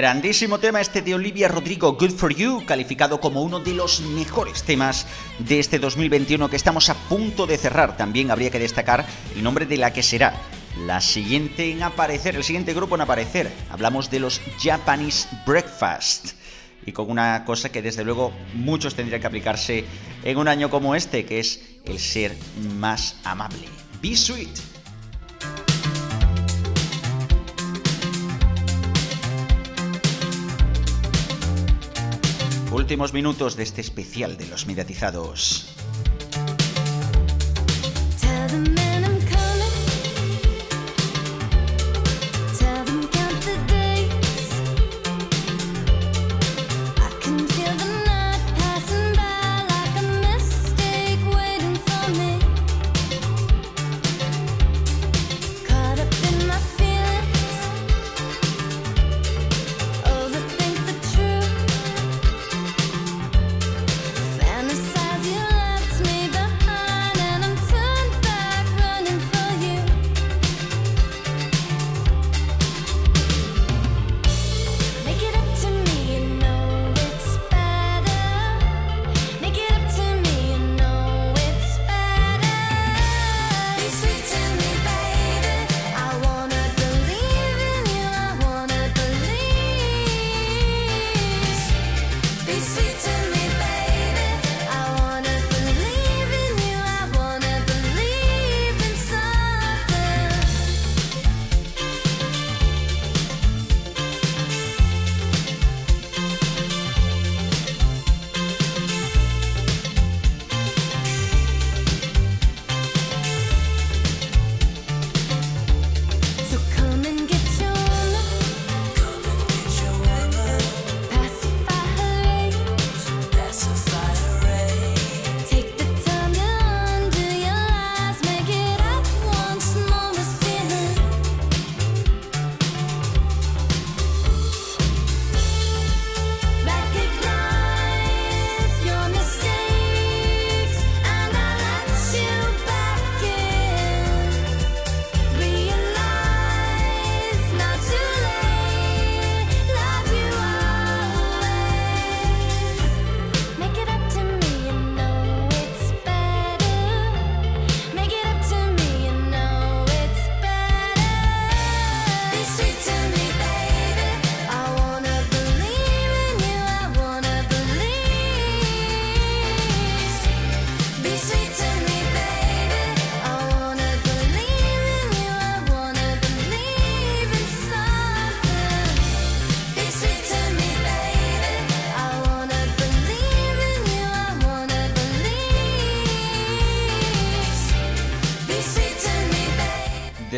Grandísimo tema este de Olivia Rodrigo, Good for You, calificado como uno de los mejores temas de este 2021 que estamos a punto de cerrar. También habría que destacar el nombre de la que será la siguiente en aparecer, el siguiente grupo en aparecer. Hablamos de los Japanese Breakfast. Y con una cosa que desde luego muchos tendrían que aplicarse en un año como este, que es el ser más amable. Be sweet. Últimos minutos de este especial de los mediatizados.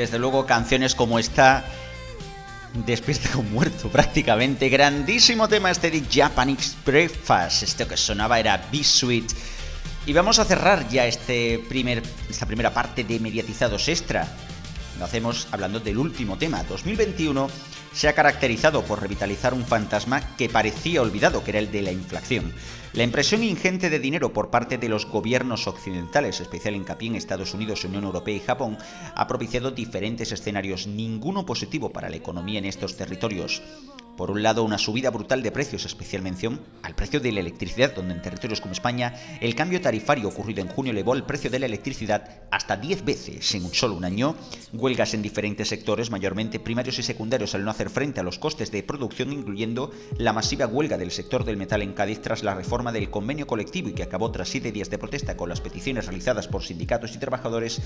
Desde luego canciones como esta despierta un muerto prácticamente. Grandísimo tema este de Japanese Breakfast. Esto que sonaba era B-Sweet. Y vamos a cerrar ya este primer, esta primera parte de mediatizados extra. Lo hacemos hablando del último tema. 2021 se ha caracterizado por revitalizar un fantasma que parecía olvidado, que era el de la inflación. La impresión ingente de dinero por parte de los gobiernos occidentales, especial hincapié en Estados Unidos, Unión Europea y Japón, ha propiciado diferentes escenarios, ninguno positivo para la economía en estos territorios. Por un lado, una subida brutal de precios, especial mención al precio de la electricidad, donde en territorios como España el cambio tarifario ocurrido en junio elevó el precio de la electricidad hasta 10 veces en un solo un año, huelgas en diferentes sectores, mayormente primarios y secundarios, al no hacer frente a los costes de producción, incluyendo la masiva huelga del sector del metal en Cádiz tras la reforma del convenio colectivo y que acabó tras siete días de protesta con las peticiones realizadas por sindicatos y trabajadores,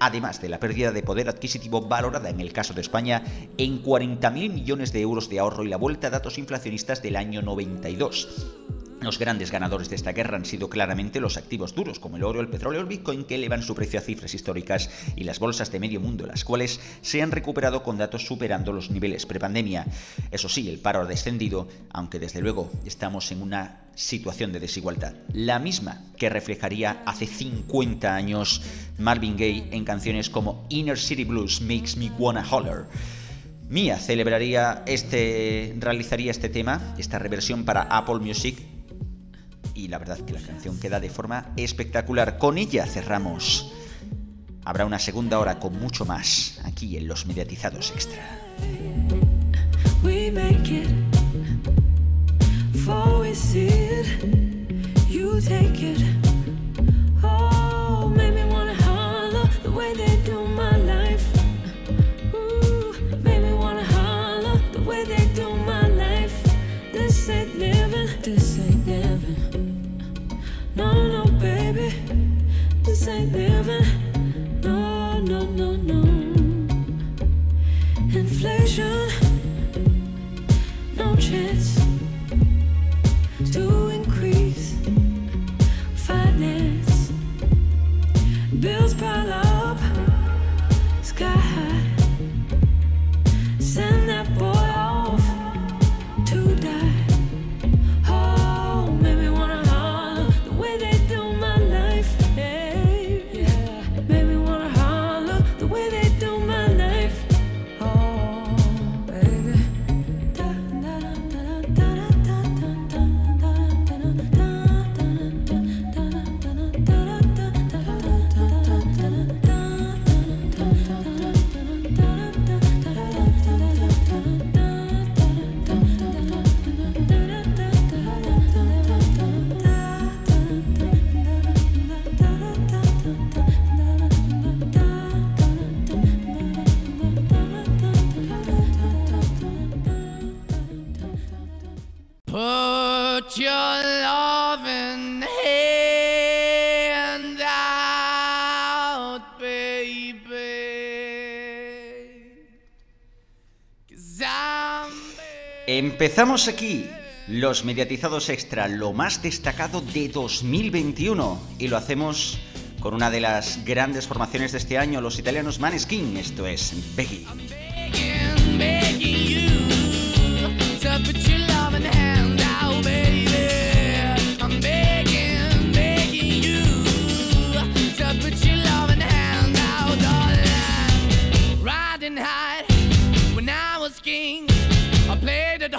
además de la pérdida de poder adquisitivo valorada en el caso de España en 40.000 millones de euros de ahorro la vuelta a datos inflacionistas del año 92. Los grandes ganadores de esta guerra han sido claramente los activos duros, como el oro, el petróleo, el bitcoin, que elevan su precio a cifras históricas, y las bolsas de medio mundo, las cuales se han recuperado con datos superando los niveles prepandemia. Eso sí, el paro ha descendido, aunque desde luego estamos en una situación de desigualdad, la misma que reflejaría hace 50 años Marvin Gaye en canciones como Inner City Blues Makes Me Wanna Holler. Mia celebraría este, realizaría este tema, esta reversión para Apple Music. Y la verdad que la canción queda de forma espectacular. Con ella cerramos. Habrá una segunda hora con mucho más aquí en los mediatizados extra. Empezamos aquí. Los mediatizados extra, lo más destacado de 2021 y lo hacemos con una de las grandes formaciones de este año, los italianos Maneskin, esto es Peggy. begging,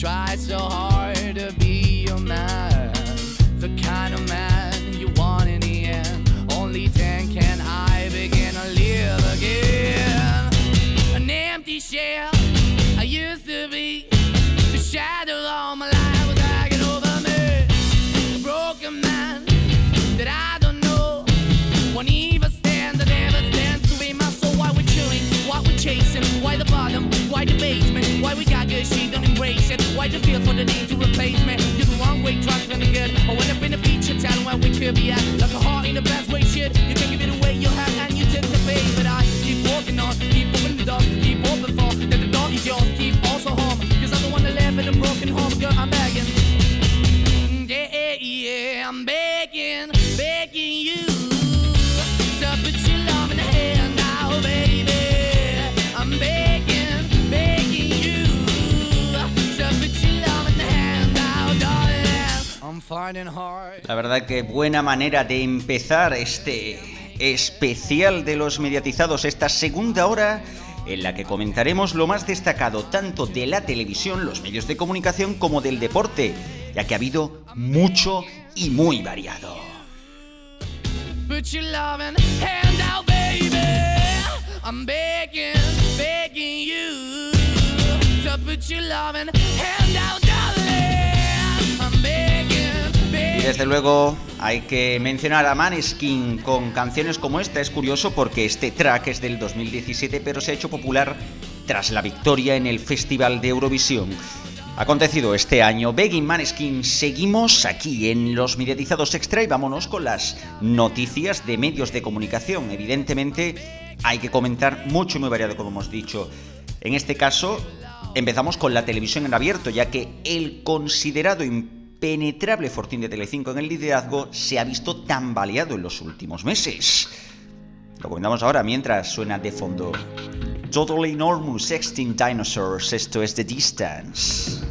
Try so hard to be your man, the kind of man you want in the end. Only then can I begin to live again. An empty shell I used to be, the shadow all my life was hanging over me. A broken man that I don't know won't even stand. I never stand to be my soul. Why we're chewing, why we're chasing, why the bottom, why the base. I just feel for the need to replace me. You're the wrong way, trying to get. I went up in a feature town where we could be at. Like La verdad que buena manera de empezar este especial de los mediatizados, esta segunda hora en la que comentaremos lo más destacado tanto de la televisión, los medios de comunicación como del deporte, ya que ha habido mucho y muy variado. Y desde luego hay que mencionar a Maneskin con canciones como esta. Es curioso porque este track es del 2017 pero se ha hecho popular tras la victoria en el Festival de Eurovisión. Acontecido este año, Begging Maneskin, seguimos aquí en los mediatizados extra y vámonos con las noticias de medios de comunicación. Evidentemente hay que comentar mucho muy variado como hemos dicho. En este caso empezamos con la televisión en abierto ya que el considerado impenetrable Fortín de Telecinco en el liderazgo se ha visto tambaleado en los últimos meses. Lo comentamos ahora mientras suena de fondo. Totally Enormous Extinct Dinosaurs, esto es The Distance.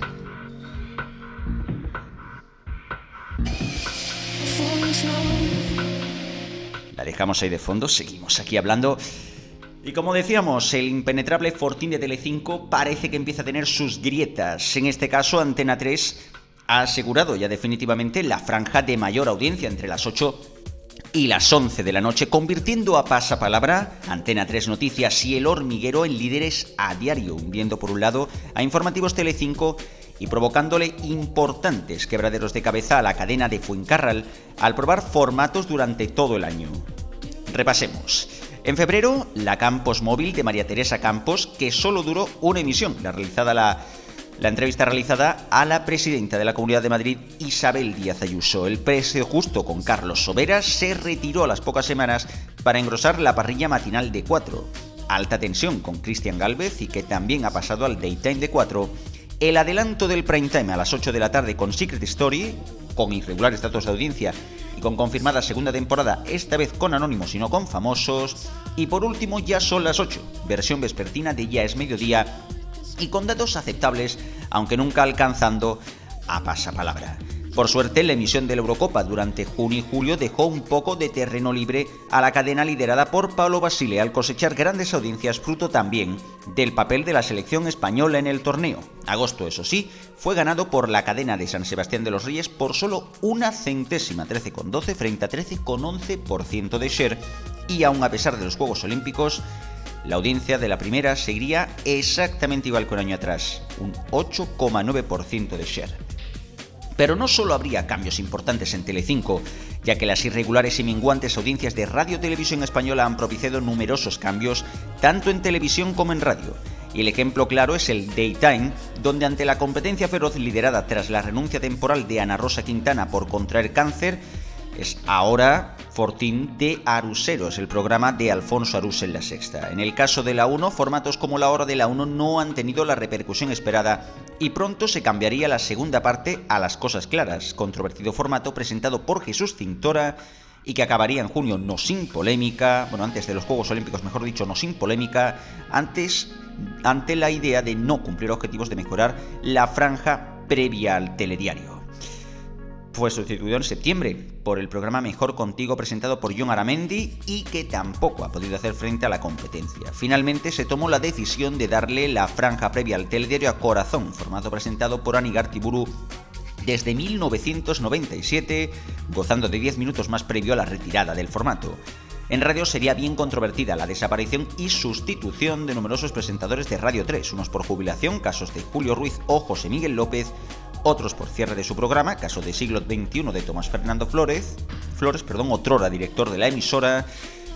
La dejamos ahí de fondo, seguimos aquí hablando. Y como decíamos, el impenetrable Fortín de Telecinco parece que empieza a tener sus grietas. En este caso, Antena 3 ha asegurado ya definitivamente la franja de mayor audiencia entre las 8 y las 11 de la noche, convirtiendo a pasapalabra Antena 3 Noticias y El Hormiguero en líderes a diario, hundiendo por un lado a Informativos Telecinco y provocándole importantes quebraderos de cabeza a la cadena de Fuencarral al probar formatos durante todo el año. Repasemos. En febrero, la Campos Móvil de María Teresa Campos, que solo duró una emisión, la realizada la, la entrevista realizada a la presidenta de la Comunidad de Madrid, Isabel Díaz Ayuso. El precio justo con Carlos Soberas se retiró a las pocas semanas para engrosar la parrilla matinal de 4. Alta tensión con Cristian Galvez y que también ha pasado al daytime de 4. El adelanto del prime time a las 8 de la tarde con Secret Story, con irregulares datos de audiencia y con confirmada segunda temporada, esta vez con anónimos y no con famosos. Y por último, ya son las 8, versión vespertina de Ya es mediodía y con datos aceptables, aunque nunca alcanzando a pasapalabra. Por suerte, la emisión de la Eurocopa durante junio y julio dejó un poco de terreno libre a la cadena liderada por Pablo Basile al cosechar grandes audiencias fruto también del papel de la selección española en el torneo. Agosto, eso sí, fue ganado por la cadena de San Sebastián de los Reyes por solo una centésima, 13,12 frente a 13,11% de share, y aun a pesar de los Juegos Olímpicos, la audiencia de la primera seguiría exactamente igual que un año atrás, un 8,9% de share. Pero no solo habría cambios importantes en Telecinco, ya que las irregulares y minguantes audiencias de Radio Televisión Española han propiciado numerosos cambios tanto en televisión como en radio. Y el ejemplo claro es el Daytime, donde ante la competencia feroz liderada tras la renuncia temporal de Ana Rosa Quintana por contraer cáncer, es ahora Fortín de Aruseros, el programa de Alfonso Arús en la Sexta. En el caso de la 1, formatos como la hora de la 1 no han tenido la repercusión esperada y pronto se cambiaría la segunda parte a Las Cosas Claras, controvertido formato presentado por Jesús Cintora y que acabaría en junio no sin polémica, bueno, antes de los Juegos Olímpicos, mejor dicho, no sin polémica, antes ante la idea de no cumplir objetivos de mejorar la franja previa al telediario fue sustituido en septiembre por el programa Mejor Contigo presentado por John Aramendi y que tampoco ha podido hacer frente a la competencia. Finalmente se tomó la decisión de darle la franja previa al telediario a Corazón, formato presentado por Anigar Tiburu desde 1997, gozando de 10 minutos más previo a la retirada del formato. En radio sería bien controvertida la desaparición y sustitución de numerosos presentadores de Radio 3, unos por jubilación, casos de Julio Ruiz o José Miguel López, otros por cierre de su programa, caso de siglo XXI de Tomás Fernando Flores, Flores, perdón, otrora director de la emisora,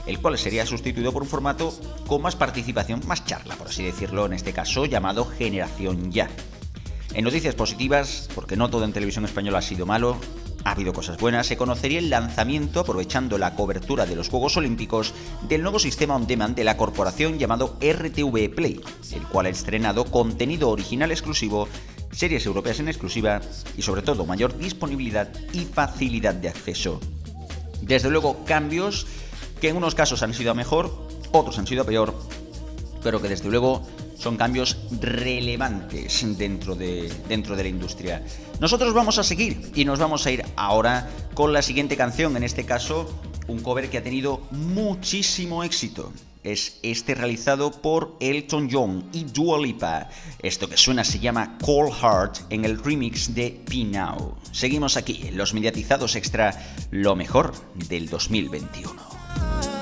el cual sería sustituido por un formato con más participación, más charla, por así decirlo, en este caso llamado Generación Ya. En noticias positivas, porque no todo en televisión española ha sido malo, ha habido cosas buenas, se conocería el lanzamiento, aprovechando la cobertura de los Juegos Olímpicos, del nuevo sistema on demand de la corporación llamado RTV Play, el cual ha estrenado contenido original exclusivo, series europeas en exclusiva y sobre todo mayor disponibilidad y facilidad de acceso. Desde luego cambios que en unos casos han sido mejor, otros han sido peor, pero que desde luego son cambios relevantes dentro de, dentro de la industria. Nosotros vamos a seguir y nos vamos a ir ahora con la siguiente canción, en este caso un cover que ha tenido muchísimo éxito. Es este realizado por Elton John y Dua Lipa. Esto que suena se llama Cold Heart en el remix de P Now. Seguimos aquí los mediatizados extra, lo mejor del 2021.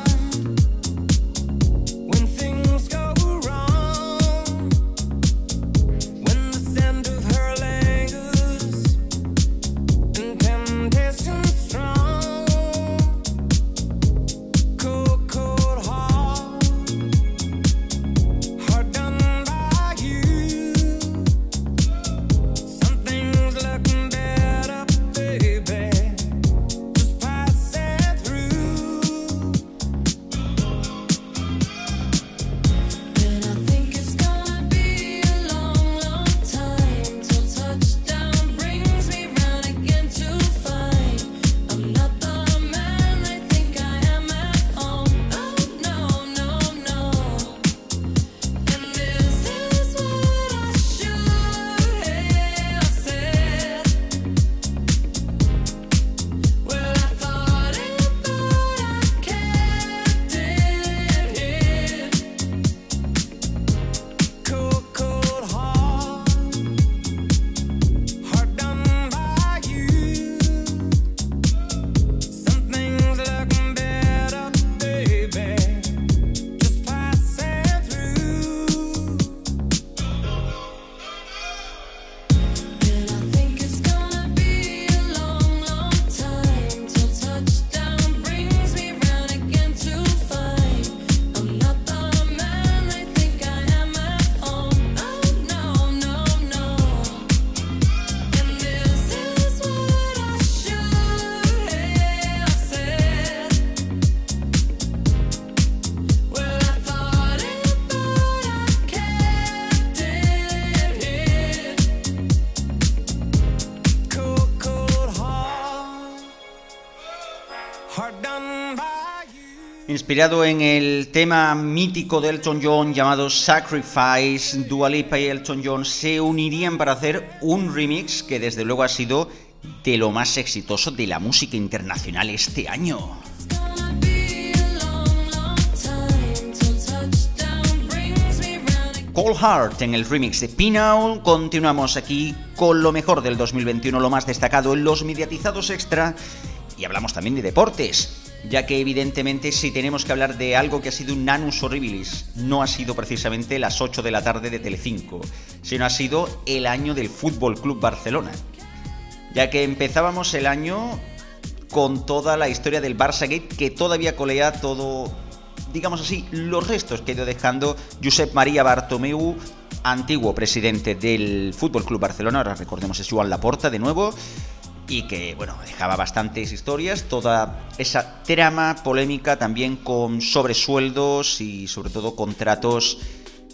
Inspirado en el tema mítico de Elton John llamado Sacrifice, Dua Lipa y Elton John se unirían para hacer un remix que desde luego ha sido de lo más exitoso de la música internacional este año. Cold Heart en el remix de Pinau. Continuamos aquí con lo mejor del 2021, lo más destacado en los mediatizados extra. Y hablamos también de deportes ya que evidentemente si tenemos que hablar de algo que ha sido un nanus horribilis, no ha sido precisamente las 8 de la tarde de Telecinco, sino ha sido el año del Fútbol Club Barcelona. Ya que empezábamos el año con toda la historia del Barça Gate que todavía colea todo, digamos así, los restos que ha ido dejando Josep María Bartomeu, antiguo presidente del Fútbol Club Barcelona, ahora recordemos es Joan Laporta de nuevo, y que, bueno, dejaba bastantes historias, toda esa trama polémica también con sobresueldos y sobre todo contratos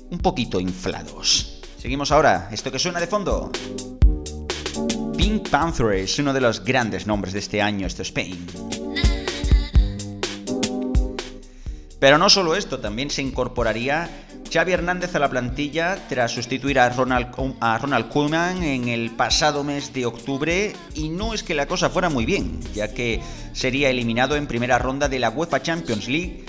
un poquito inflados. Seguimos ahora, esto que suena de fondo. Pink Panther es uno de los grandes nombres de este año, esto es Spain. Pero no solo esto, también se incorporaría Xavi Hernández a la plantilla tras sustituir a Ronald, a Ronald Koeman en el pasado mes de octubre y no es que la cosa fuera muy bien, ya que sería eliminado en primera ronda de la UEFA Champions League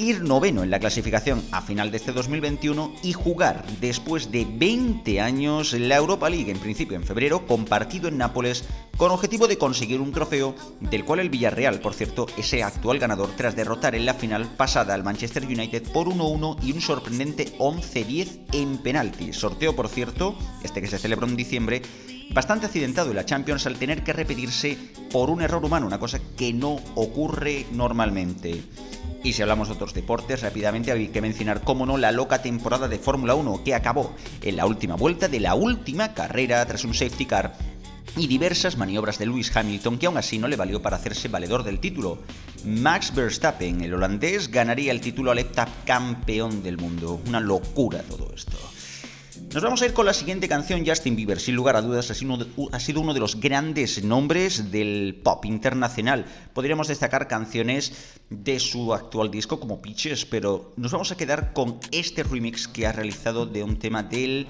ir noveno en la clasificación a final de este 2021 y jugar después de 20 años la Europa League, en principio en febrero, compartido en Nápoles, con objetivo de conseguir un trofeo del cual el Villarreal, por cierto, es el actual ganador tras derrotar en la final pasada al Manchester United por 1-1 y un sorprendente 11-10 en penaltis. Sorteo, por cierto, este que se celebró en diciembre, bastante accidentado en la Champions al tener que repetirse por un error humano, una cosa que no ocurre normalmente. Y si hablamos de otros deportes, rápidamente hay que mencionar, cómo no, la loca temporada de Fórmula 1 que acabó en la última vuelta de la última carrera tras un safety car y diversas maniobras de Lewis Hamilton que aún así no le valió para hacerse valedor del título. Max Verstappen, el holandés, ganaría el título al campeón del mundo. Una locura todo esto. Nos vamos a ir con la siguiente canción, Justin Bieber. Sin lugar a dudas, ha sido, uno de, los grandes nombres del pop internacional. Podríamos destacar canciones de su actual disco como Peaches, pero nos vamos a quedar con este remix que ha realizado de un tema del,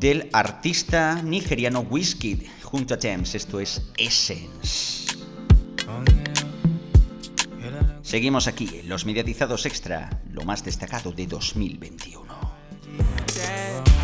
del artista nigeriano Wizkid junto a James. Esto es Essence. Seguimos aquí los mediatizados extra, lo más destacado de 2021. Yeah.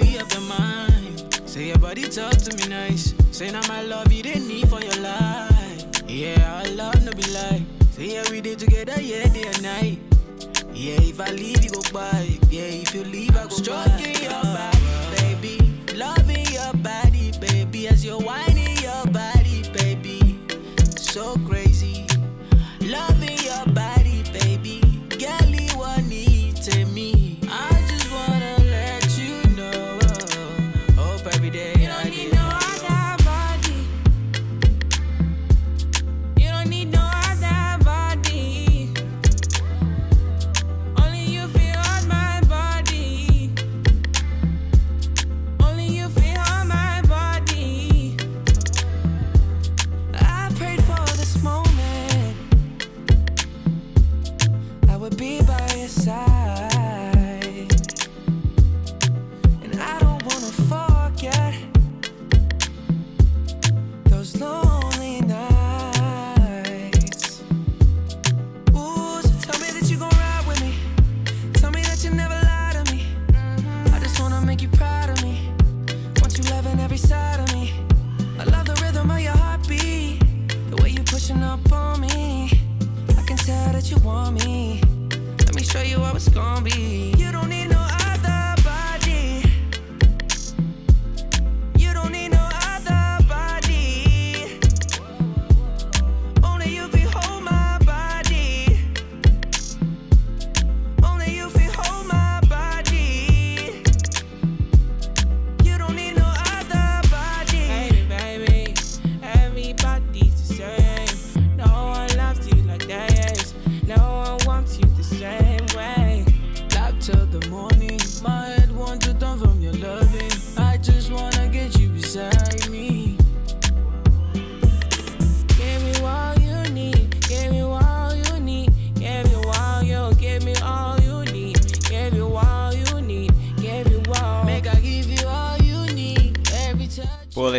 free up your mind. Say your body talk to me nice. Say now my love you didn't need for your life. Yeah, I love no be like. Say yeah we did together, yeah day and night. Yeah, if I leave you go by. Yeah, if you leave I go Struggling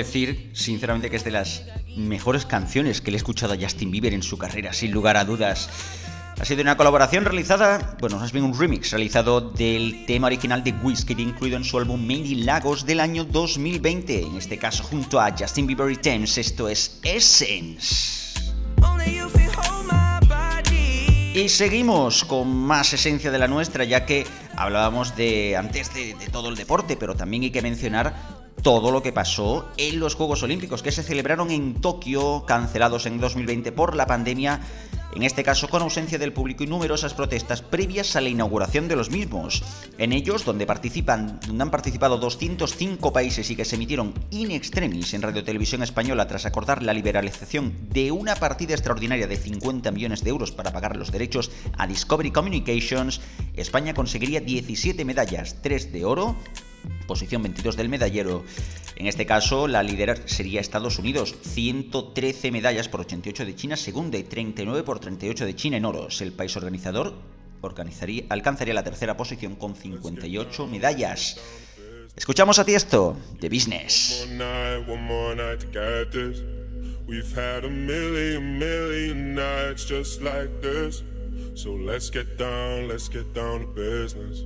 decir, sinceramente, que es de las mejores canciones que le he escuchado a Justin Bieber en su carrera, sin lugar a dudas. Ha sido una colaboración realizada, bueno, más bien un remix realizado del tema original de Wizkid incluido en su álbum Made Lagos del año 2020, en este caso junto a Justin Bieber y Thames, esto es Essence. Y seguimos con más esencia de la nuestra, ya que hablábamos de antes de todo el deporte, pero también hay que mencionar todo lo que pasó en los Juegos Olímpicos que se celebraron en Tokio, cancelados en 2020 por la pandemia, en este caso con ausencia del público y numerosas protestas previas a la inauguración de los mismos. En ellos, donde, participan, donde han participado 205 países y que se emitieron in extremis en Radio Televisión Española tras acordar la liberalización de una partida extraordinaria de 50 millones de euros para pagar los derechos a Discovery Communications, España conseguiría 17 medallas, 3 de oro, posición 22 del medallero. En este caso, la líder sería Estados Unidos, 113 medallas por 88 de China, segunda y 39 por 38 de China en oros. El país organizador organizaría, alcanzaría la tercera posición con 58 medallas. Escuchamos a Tiesto, de Business. We've had a million, million nights just like this. So let's get down, let's get down to business.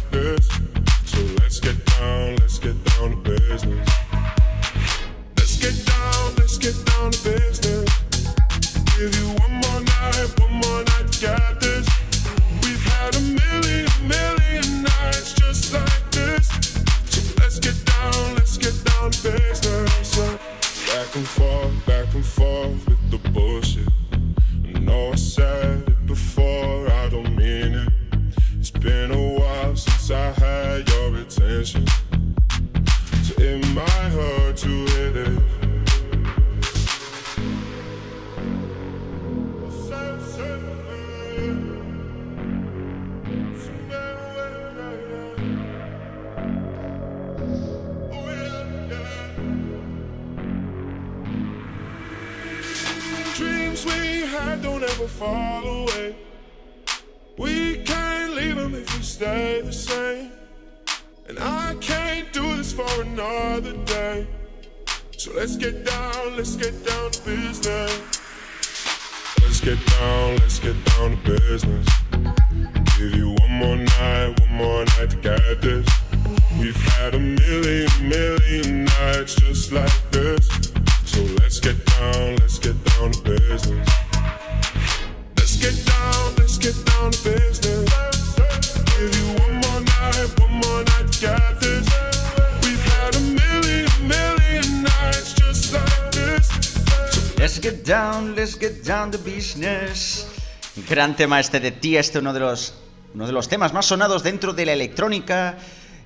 gran tema este de Tiesto, uno de los, uno de los temas más sonados dentro de la electrónica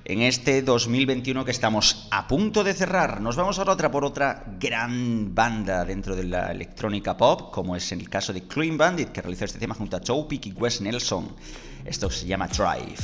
en este 2021 que estamos a punto de cerrar. Nos vamos ahora otra por otra gran banda dentro de la electrónica pop, como es el caso de Clean Bandit, que realizó este tema junto a Chopik y Wes Nelson. Esto se llama Drive.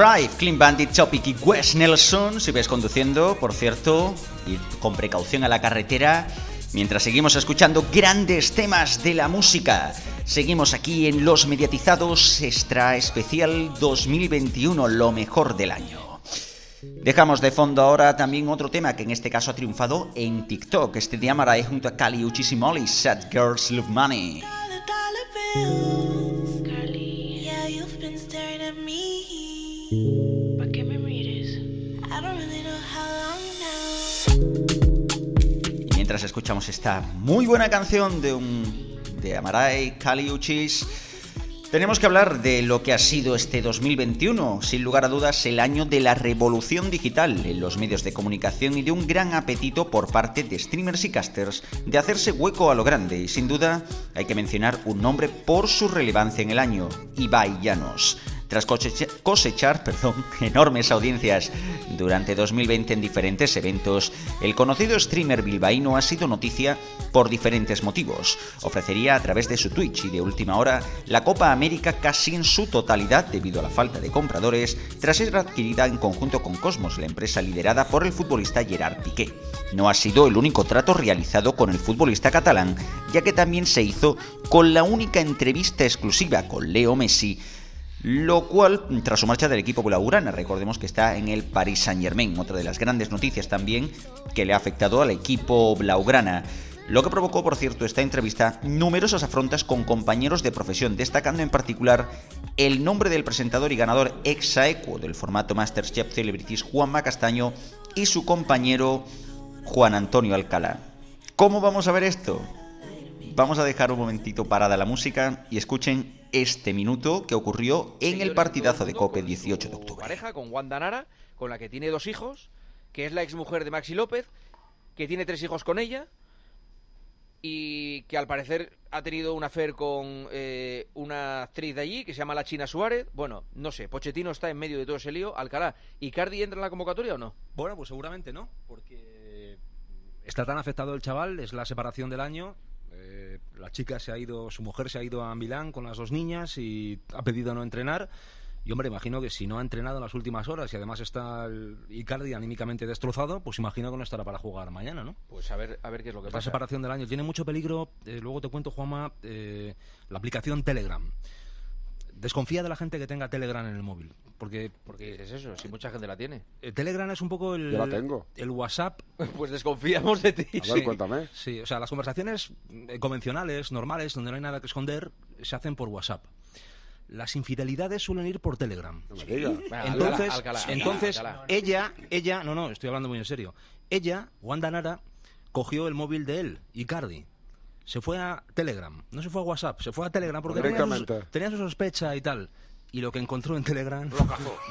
Drive, Clean Bandit, Topic y Wes Nelson. Si ves conduciendo, por cierto, ir con precaución a la carretera. Mientras seguimos escuchando grandes temas de la música, seguimos aquí en Los Mediatizados Extra Especial 2021, lo mejor del año. Dejamos de fondo ahora también otro tema que en este caso ha triunfado en TikTok. Este de Amarae junto a Kali Uchis y Molly, Sad Girls Love Money. ¿Para qué me mires? I don't really know how long now. Y mientras escuchamos esta muy buena canción de un de Amarai Kali Uchis, tenemos que hablar de lo que ha sido este 2021, sin lugar a dudas el año de la revolución digital en los medios de comunicación y de un gran apetito por parte de streamers y casters de hacerse hueco a lo grande y sin duda hay que mencionar un nombre por su relevancia en el año, Ibai Llanos. Tras cosecha- cosechar [laughs] enormes audiencias durante 2020 en diferentes eventos, el conocido streamer bilbaíno ha sido noticia por diferentes motivos. Ofrecería a través de su Twitch y de última hora la Copa América casi en su totalidad debido a la falta de compradores tras ser adquirida en conjunto con Cosmos, la empresa liderada por el futbolista Gerard Piqué. No ha sido el único trato realizado con el futbolista catalán, ya que también se hizo con la única entrevista exclusiva con Leo Messi lo cual, tras su marcha del equipo blaugrana, recordemos que está en el Paris Saint Germain, otra de las grandes noticias también que le ha afectado al equipo blaugrana. Lo que provocó, por cierto, esta entrevista numerosas afrontas con compañeros de profesión, destacando en particular el nombre del presentador y ganador ex aequo del formato Masterchef Celebrities Juanma Castaño y su compañero Juan Antonio Alcalá. ¿Cómo vamos a ver esto? Vamos a dejar un momentito parada la música y escuchen este minuto que ocurrió en el partidazo de Cope 18 de octubre. pareja con Wanda Nara, con la que tiene dos hijos, que es la exmujer de Maxi López, que tiene tres hijos con ella y que al parecer ha tenido un affair con eh, una actriz de allí que se llama la China Suárez. Bueno, no sé, Pochettino está en medio de todo ese lío. Alcalá, ¿y Cardi entra en la convocatoria o no? Bueno, pues seguramente no, porque está tan afectado el chaval, es la separación del año. La chica se ha ido, su mujer se ha ido a Milán con las dos niñas y ha pedido no entrenar. Y hombre, imagino que si no ha entrenado en las últimas horas y además está el Icardi anímicamente destrozado, pues imagino que no estará para jugar mañana, ¿no? Pues a ver, a ver qué es lo que Es la pasa. separación del año. Tiene mucho peligro. eh, luego te cuento, Juanma, eh, la aplicación Telegram. Desconfía de la gente que tenga Telegram en el móvil. Porque, Porque es eso, si mucha gente la tiene. eh, Telegram es un poco el, Yo la tengo. el WhatsApp [laughs] Pues desconfiamos de ti. A ver, cuéntame. Sí, o sea, las conversaciones eh, convencionales, normales, donde no hay nada que esconder, se hacen por WhatsApp. Las infidelidades suelen ir por Telegram. No me digas. Venga, Entonces, Alcalá, Alcalá, entonces Alcalá. ella, ella, no, no, estoy hablando muy en serio. Ella, Wanda Nara, cogió el móvil de él, Icardi. Se fue a Telegram, no se fue a WhatsApp, se fue a Telegram porque tenía, sus- Directamente. tenía su sospecha y tal. Y lo que encontró en Telegram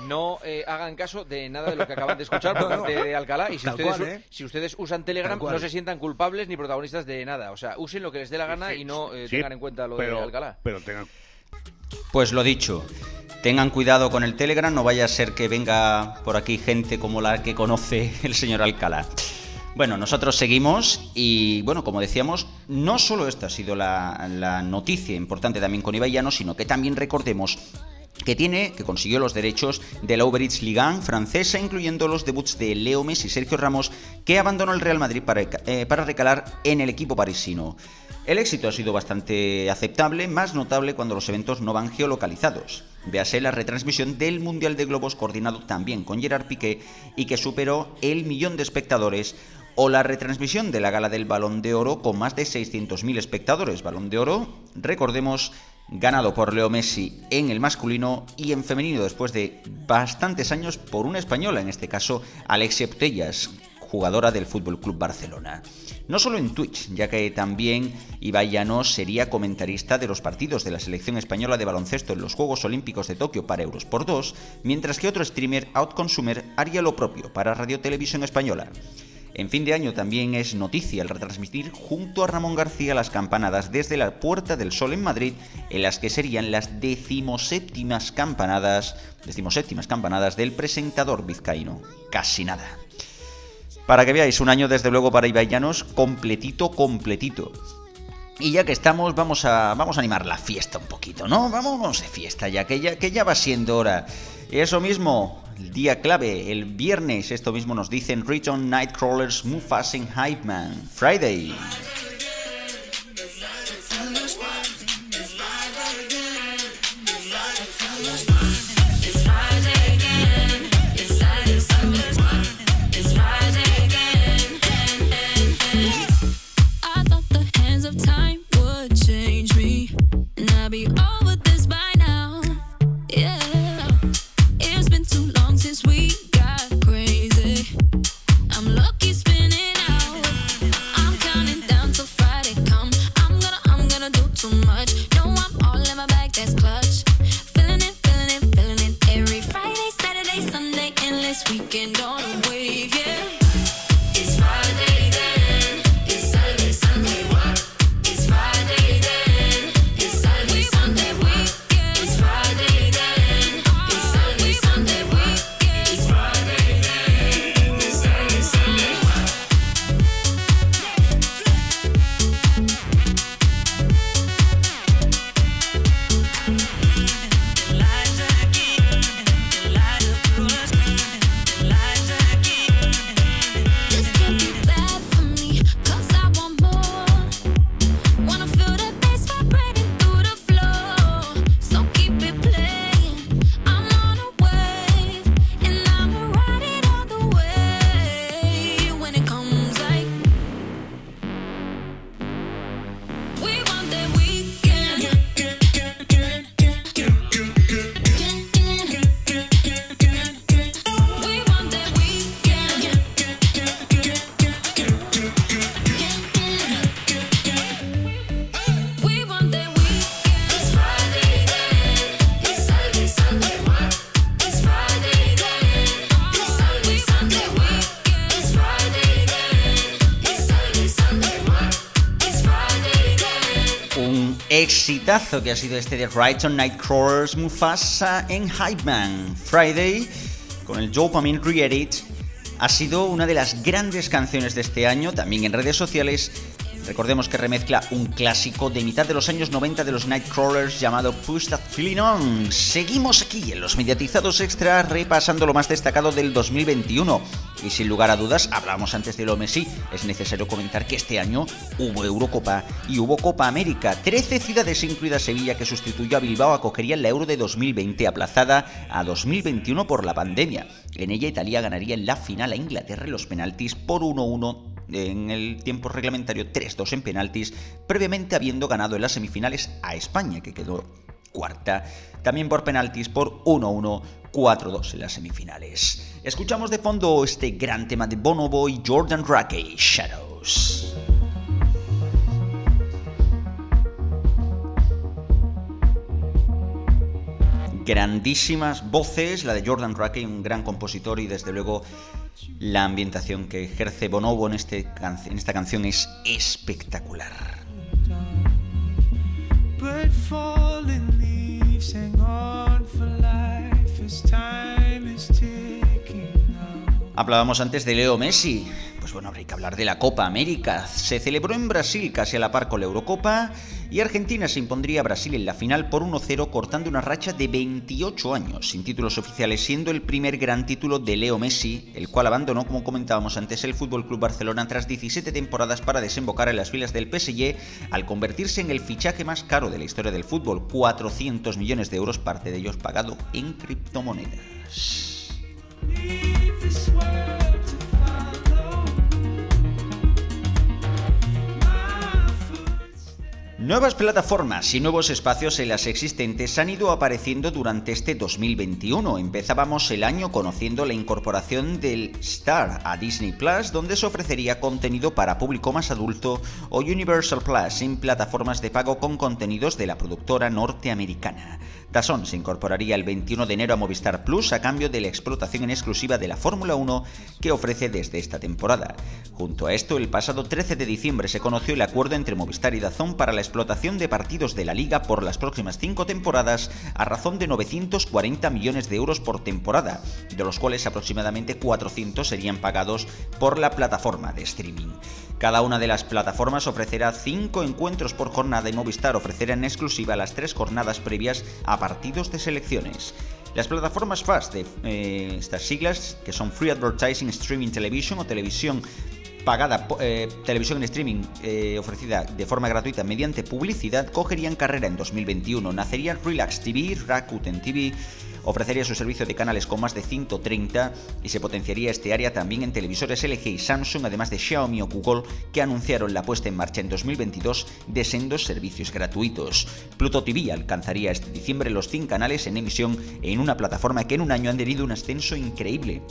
No eh, hagan caso de nada de lo que acaban de escuchar por [laughs] No, no. parte de Alcalá. Y si Tal ustedes, cual, ¿eh? si ustedes usan Telegram, no se sientan culpables ni protagonistas de nada. O sea, usen lo que les dé la gana y no eh, Sí, tengan en cuenta lo pero, de Alcalá. Pero tengan Pues lo dicho, tengan cuidado con el Telegram, no vaya a ser que venga por aquí gente como la que conoce el señor Alcalá. Bueno, nosotros seguimos y bueno, como decíamos, no solo esta ha sido la, noticia importante también con Ibai Llanos, sino que también recordemos que tiene, que consiguió los derechos de la Uber Eats Ligue 1 francesa, incluyendo los debuts de Leo Messi y Sergio Ramos, que abandonó el Real Madrid para, eh, para recalar en el equipo parisino. El éxito ha sido bastante aceptable, más notable cuando los eventos no van geolocalizados. Véase la retransmisión del Mundial de Globos coordinado también con Gerard Piqué y que superó el millón de espectadores, o la retransmisión de la gala del Balón de Oro con más de 600.000 espectadores. Balón de Oro, recordemos, ganado por Leo Messi en el masculino y en femenino después de bastantes años por una española, en este caso Alexia Putellas, jugadora del Fútbol Club Barcelona. No solo en Twitch, ya que también Ibai Llanos sería comentarista de los partidos de la selección española de baloncesto en los Juegos Olímpicos de Tokio para Euros por 2, mientras que otro streamer, Outconsumer, haría lo propio para Radio Televisión Española. En fin de año también es noticia el retransmitir junto a Ramón García las campanadas desde la Puerta del Sol en Madrid, en las que serían las decimoséptimas campanadas, decimoséptimas campanadas del presentador vizcaíno. Casi nada. Para que veáis, un año desde luego para Ibai Llanos completito, completito. Y ya que estamos, vamos a, vamos a animar la fiesta un poquito, ¿no? Vamos de fiesta ya, que ya, que ya va siendo hora. Eso mismo, el día clave, el viernes, esto mismo nos dicen Return Nightcrawlers, Mufasa and Hype Man, Friday. Endless weekend on a exitazo que ha sido este de Brighton Nightcrawlers, Mufasa en Hype Man. Friday, con el Dopamine Re-Edit, ha sido una de las grandes canciones de este año, también en redes sociales. Recordemos que remezcla un clásico de mitad de los años 90 de los Nightcrawlers llamado Push That Feeling On. Seguimos aquí en los mediatizados extra repasando lo más destacado del 2021. Y sin lugar a dudas, hablábamos antes de lo Messi, es necesario comentar que este año hubo Eurocopa y hubo Copa América. 13 ciudades, incluida Sevilla, que sustituyó a Bilbao, acogería la Euro de 2020, aplazada a 2021 por la pandemia. En ella Italia ganaría en la final a Inglaterra en los penaltis por 1-1 en el tiempo reglamentario 3-2 en penaltis, previamente habiendo ganado en las semifinales a España, que quedó cuarta, también por penaltis por 1-1, 4-2 en las semifinales. Escuchamos de fondo este gran tema de Bonobo y Jordan Rackey, Shadows. grandísimas voces, la de Jordan Rackey, un gran compositor y desde luego la ambientación que ejerce Bonobo en, este en esta canción es espectacular. Hablábamos antes de Leo Messi. Pues bueno, habría que hablar de la Copa América. Se celebró en Brasil casi a la par con la Eurocopa y Argentina se impondría a Brasil en la final por 1-0 cortando una racha de 28 años sin títulos oficiales, siendo el primer gran título de Leo Messi, el cual abandonó, como comentábamos antes, el FC Barcelona tras 17 temporadas para desembocar en las filas del PSG al convertirse en el fichaje más caro de la historia del fútbol, 400 millones de euros, parte de ellos pagado en criptomonedas. Nuevas plataformas y nuevos espacios en las existentes han ido apareciendo durante este 2021. Empezábamos el año conociendo la incorporación del Star a Disney Plus, donde se ofrecería contenido para público más adulto, o Universal Plus en plataformas de pago con contenidos de la productora norteamericana. Dazón se incorporaría el 21 de enero a Movistar Plus a cambio de la explotación en exclusiva de la Fórmula 1 que ofrece desde esta temporada. Junto a esto, el pasado 13 de diciembre se conoció el acuerdo entre Movistar y Dazón para la explotación de partidos de la liga por las próximas cinco temporadas a razón de 940 millones de euros por temporada, de los cuales aproximadamente 400 serían pagados por la plataforma de streaming. Cada una de las plataformas ofrecerá 5 encuentros por jornada y Movistar ofrecerá en exclusiva las 3 jornadas previas a partidos de selecciones. Las plataformas FAST, de eh, estas siglas, que son Free Advertising Streaming Television o televisión pagada, eh, televisión en streaming eh, ofrecida de forma gratuita mediante publicidad, cogerían carrera en 2021. Nacería Relax TV, Rakuten TV, ofrecería su servicio de canales con más de 130 y se potenciaría este área también en televisores LG y Samsung, además de Xiaomi o Google, que anunciaron la puesta en marcha en 2022 de sendos servicios gratuitos. Pluto TV alcanzaría este diciembre los 100 canales en emisión en una plataforma que en un año han tenido un ascenso increíble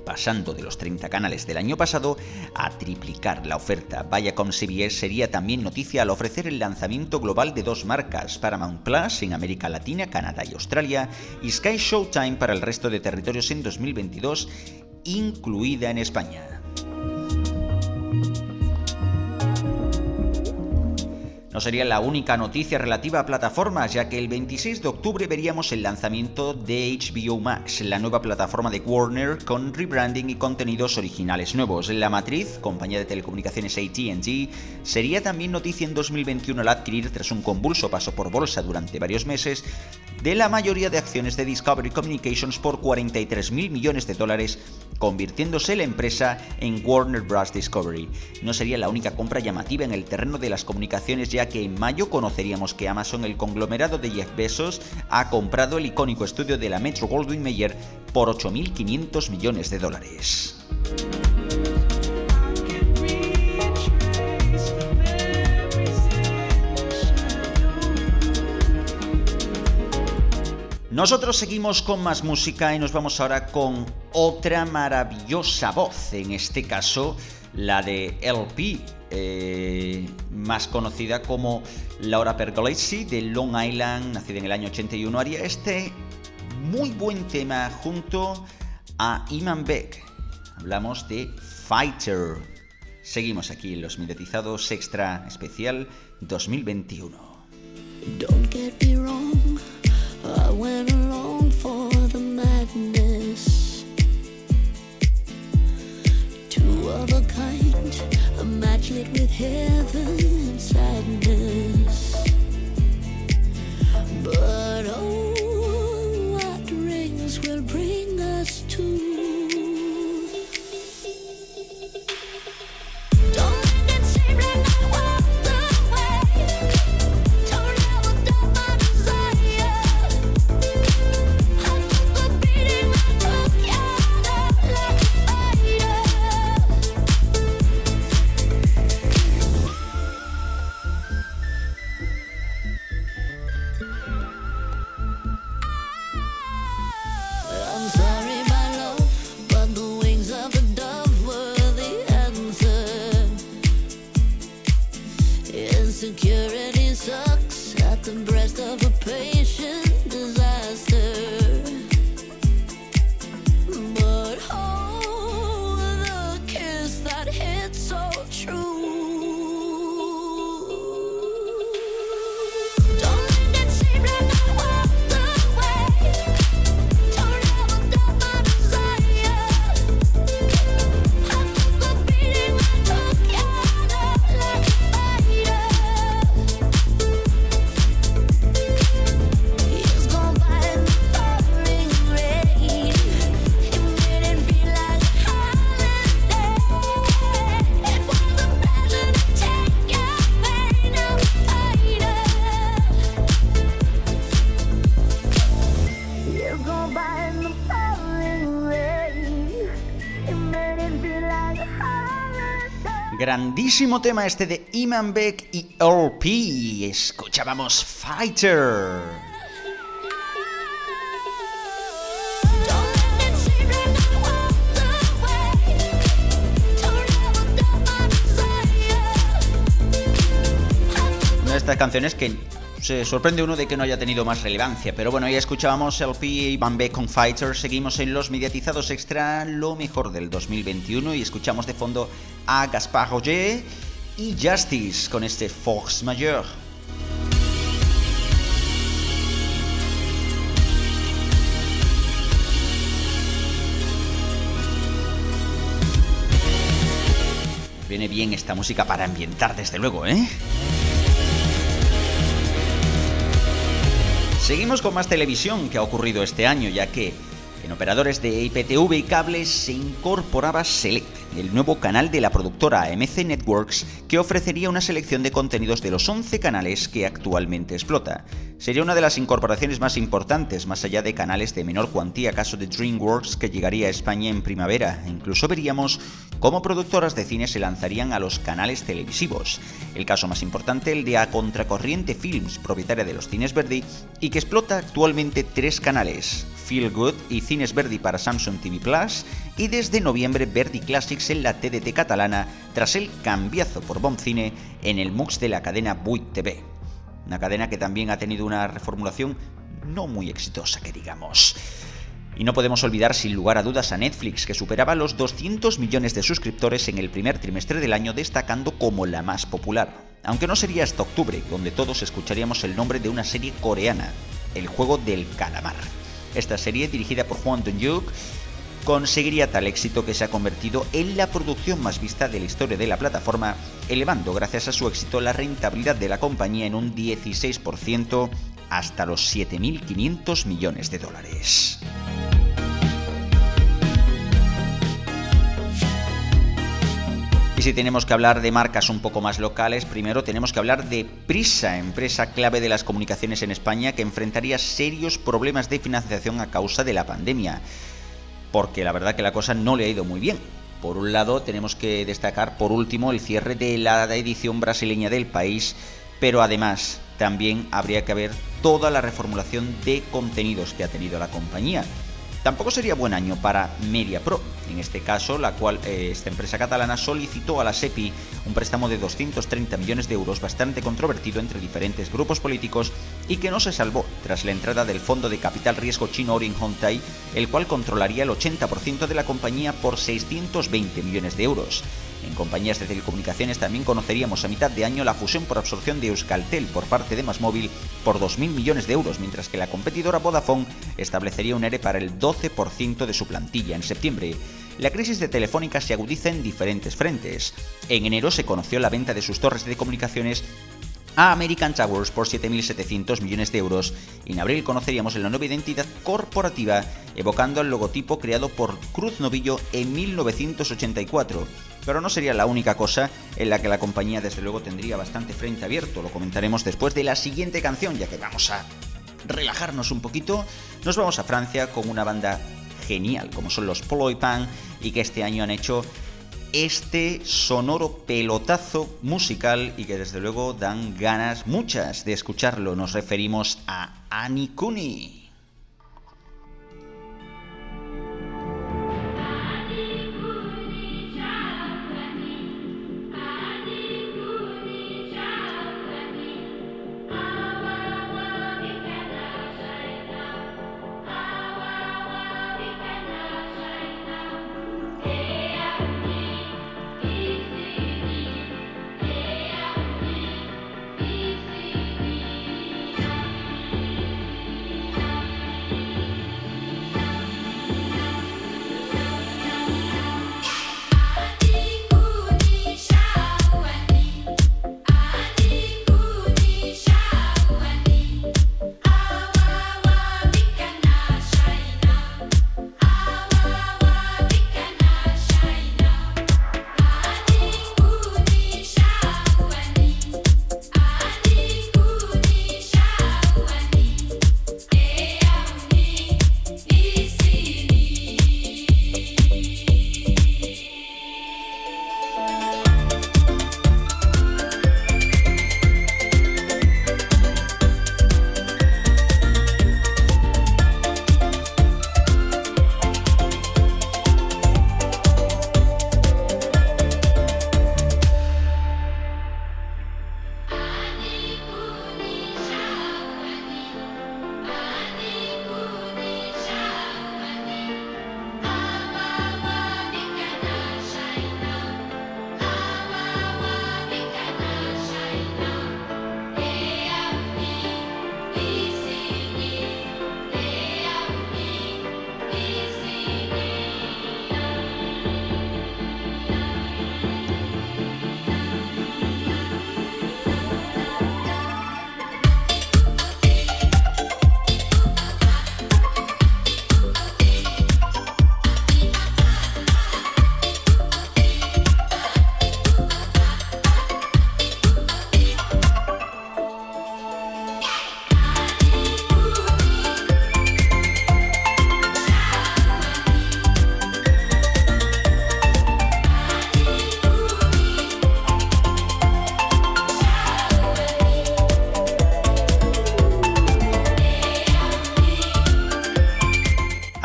pasando de los 30 canales del año pasado a triplicar la oferta. Viacom CBS sería también noticia al ofrecer el lanzamiento global de dos marcas, Paramount Plus en América Latina, Canadá y Australia, y Sky Showtime para el resto de territorios en 2022, incluida en España. No sería la única noticia relativa a plataformas, ya que el 26 de octubre veríamos el lanzamiento de HBO Max, la nueva plataforma de Warner con rebranding y contenidos originales nuevos. La matriz, compañía de telecomunicaciones ATT, sería también noticia en 2021 al adquirir, tras un convulso paso por bolsa durante varios meses, de la mayoría de acciones de Discovery Communications por 43 mil millones de dólares, convirtiéndose la empresa en Warner Bros. Discovery. No sería la única compra llamativa en el terreno de las comunicaciones, ya que en mayo conoceríamos que Amazon, el conglomerado de Jeff Bezos, ha comprado el icónico estudio de la Metro Goldwyn Mayer por 8.500 millones de dólares. Nosotros seguimos con más música y nos vamos ahora con otra maravillosa voz, en este caso la de LP, eh, más conocida como Laura Pergolesi de Long Island, nacida en el año 81, haría este muy buen tema junto a Iman Beck. Hablamos de Fighter. Seguimos aquí en los Mimetizados Extra Especial 2021. Don't get me wrong, I went along for the madness. Two of a kind, a match lit with heaven and sadness. But oh, what rings will bring us to? Grandísimo tema este de Iman Beck y LP. Escuchábamos Fighter. Una de estas canciones que se sorprende uno de que no haya tenido más relevancia. Pero bueno, ya escuchábamos LP y Beck con Fighter. Seguimos en los mediatizados extra, lo mejor del 2021. Y escuchamos de fondo a Gaspar Roger y Justice con este Force Majeure. Viene bien esta música para ambientar, desde luego, ¿eh? Seguimos con más televisión que ha ocurrido este año, ya que en operadores de IPTV y cables se incorporaba Select, el nuevo canal de la productora AMC Networks que ofrecería una selección de contenidos de los 11 canales que actualmente explota. Sería una de las incorporaciones más importantes, más allá de canales de menor cuantía, caso de DreamWorks que llegaría a España en primavera. Incluso veríamos cómo productoras de cine se lanzarían a los canales televisivos. El caso más importante, el de A Contracorriente Films, propietaria de los cines Verdi, y que explota actualmente tres canales, Feel Good y Cines Verdi para Samsung TV Plus y desde noviembre Verdi Classics en la TDT catalana tras el cambiazo por Cine en el MUX de la cadena Buit TV. Una cadena que también ha tenido una reformulación no muy exitosa, que digamos. Y no podemos olvidar sin lugar a dudas a Netflix, que superaba los 200 millones de suscriptores en el primer trimestre del año, destacando como la más popular. Aunque no sería hasta octubre, donde todos escucharíamos el nombre de una serie coreana, El juego del calamar. Esta serie, dirigida por Juan Dong-yuk, conseguiría tal éxito que se ha convertido en la producción más vista de la historia de la plataforma, elevando gracias a su éxito la rentabilidad de la compañía en un 16% hasta los 7.500 millones de dólares. Y si tenemos que hablar de marcas un poco más locales, primero tenemos que hablar de Prisa, empresa clave de las comunicaciones en España que enfrentaría serios problemas de financiación a causa de la pandemia. Porque la verdad que la cosa no le ha ido muy bien. Por un lado, tenemos que destacar por último el cierre de la edición brasileña del país, pero además también habría que ver toda la reformulación de contenidos que ha tenido la compañía. Tampoco sería buen año para MediaPro, en este caso, la cual eh, esta empresa catalana solicitó a la SEPI un préstamo de 230 millones de euros bastante controvertido entre diferentes grupos políticos y que no se salvó tras la entrada del fondo de capital riesgo chino Orin Hontai, el cual controlaría el 80% de la compañía por 620 millones de euros. En compañías de telecomunicaciones también conoceríamos a mitad de año la fusión por absorción de Euskaltel por parte de Masmóvil por 2.000 millones de euros, mientras que la competidora Vodafone establecería un ERE para el 12% de su plantilla en septiembre. La crisis de Telefónica se agudiza en diferentes frentes. En enero se conoció la venta de sus torres de comunicaciones a American Towers por 7.700 millones de euros y en abril conoceríamos la nueva identidad corporativa evocando el logotipo creado por Cruz Novillo en 1984. Pero no sería la única cosa en la que la compañía desde luego tendría bastante frente abierto, lo comentaremos después de la siguiente canción ya que vamos a relajarnos un poquito. Nos vamos a Francia con una banda genial como son los Poloy Pan y que este año han hecho este sonoro pelotazo musical y que desde luego dan ganas muchas de escucharlo. Nos referimos a Anikuni.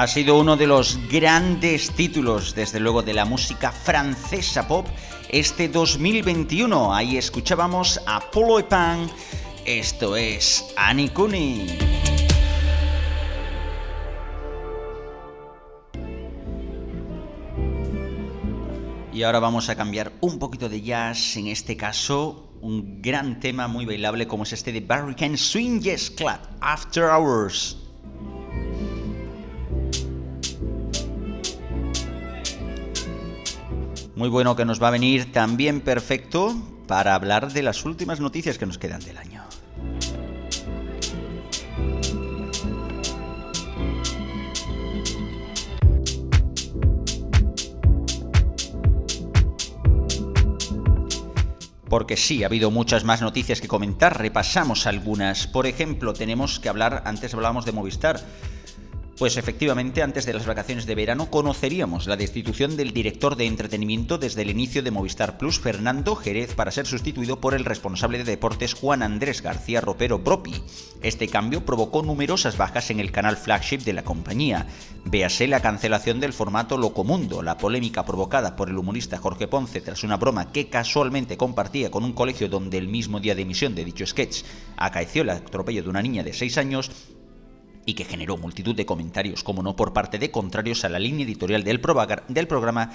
Ha sido uno de los grandes títulos, desde luego, de la música francesa pop este 2021. Ahí escuchábamos a Polo y Pan. Esto es Anikuni. Y ahora vamos a cambiar un poquito de jazz, en este caso un gran tema muy bailable como es este de Barricade Swing Jazz Club, After Hours. Muy bueno que nos va a venir también perfecto para hablar de las últimas noticias que nos quedan del año. porque sí, ha habido muchas más noticias que comentar, repasamos algunas. Por ejemplo, tenemos que hablar, antes hablábamos de Movistar, pues efectivamente, antes de las vacaciones de verano conoceríamos la destitución del director de entretenimiento desde el inicio de Movistar Plus, Fernando Jerez, para ser sustituido por el responsable de deportes Juan Andrés García Ropero Propi. Este cambio provocó numerosas bajas en el canal flagship de la compañía. Véase la cancelación del formato Locomundo, la polémica provocada por el humorista Jorge Ponce tras una broma que casualmente compartía con un colegio donde el mismo día de emisión de dicho sketch acaeció el atropello de una niña de 6 años y que generó multitud de comentarios, como no por parte de contrarios a la línea editorial del, programa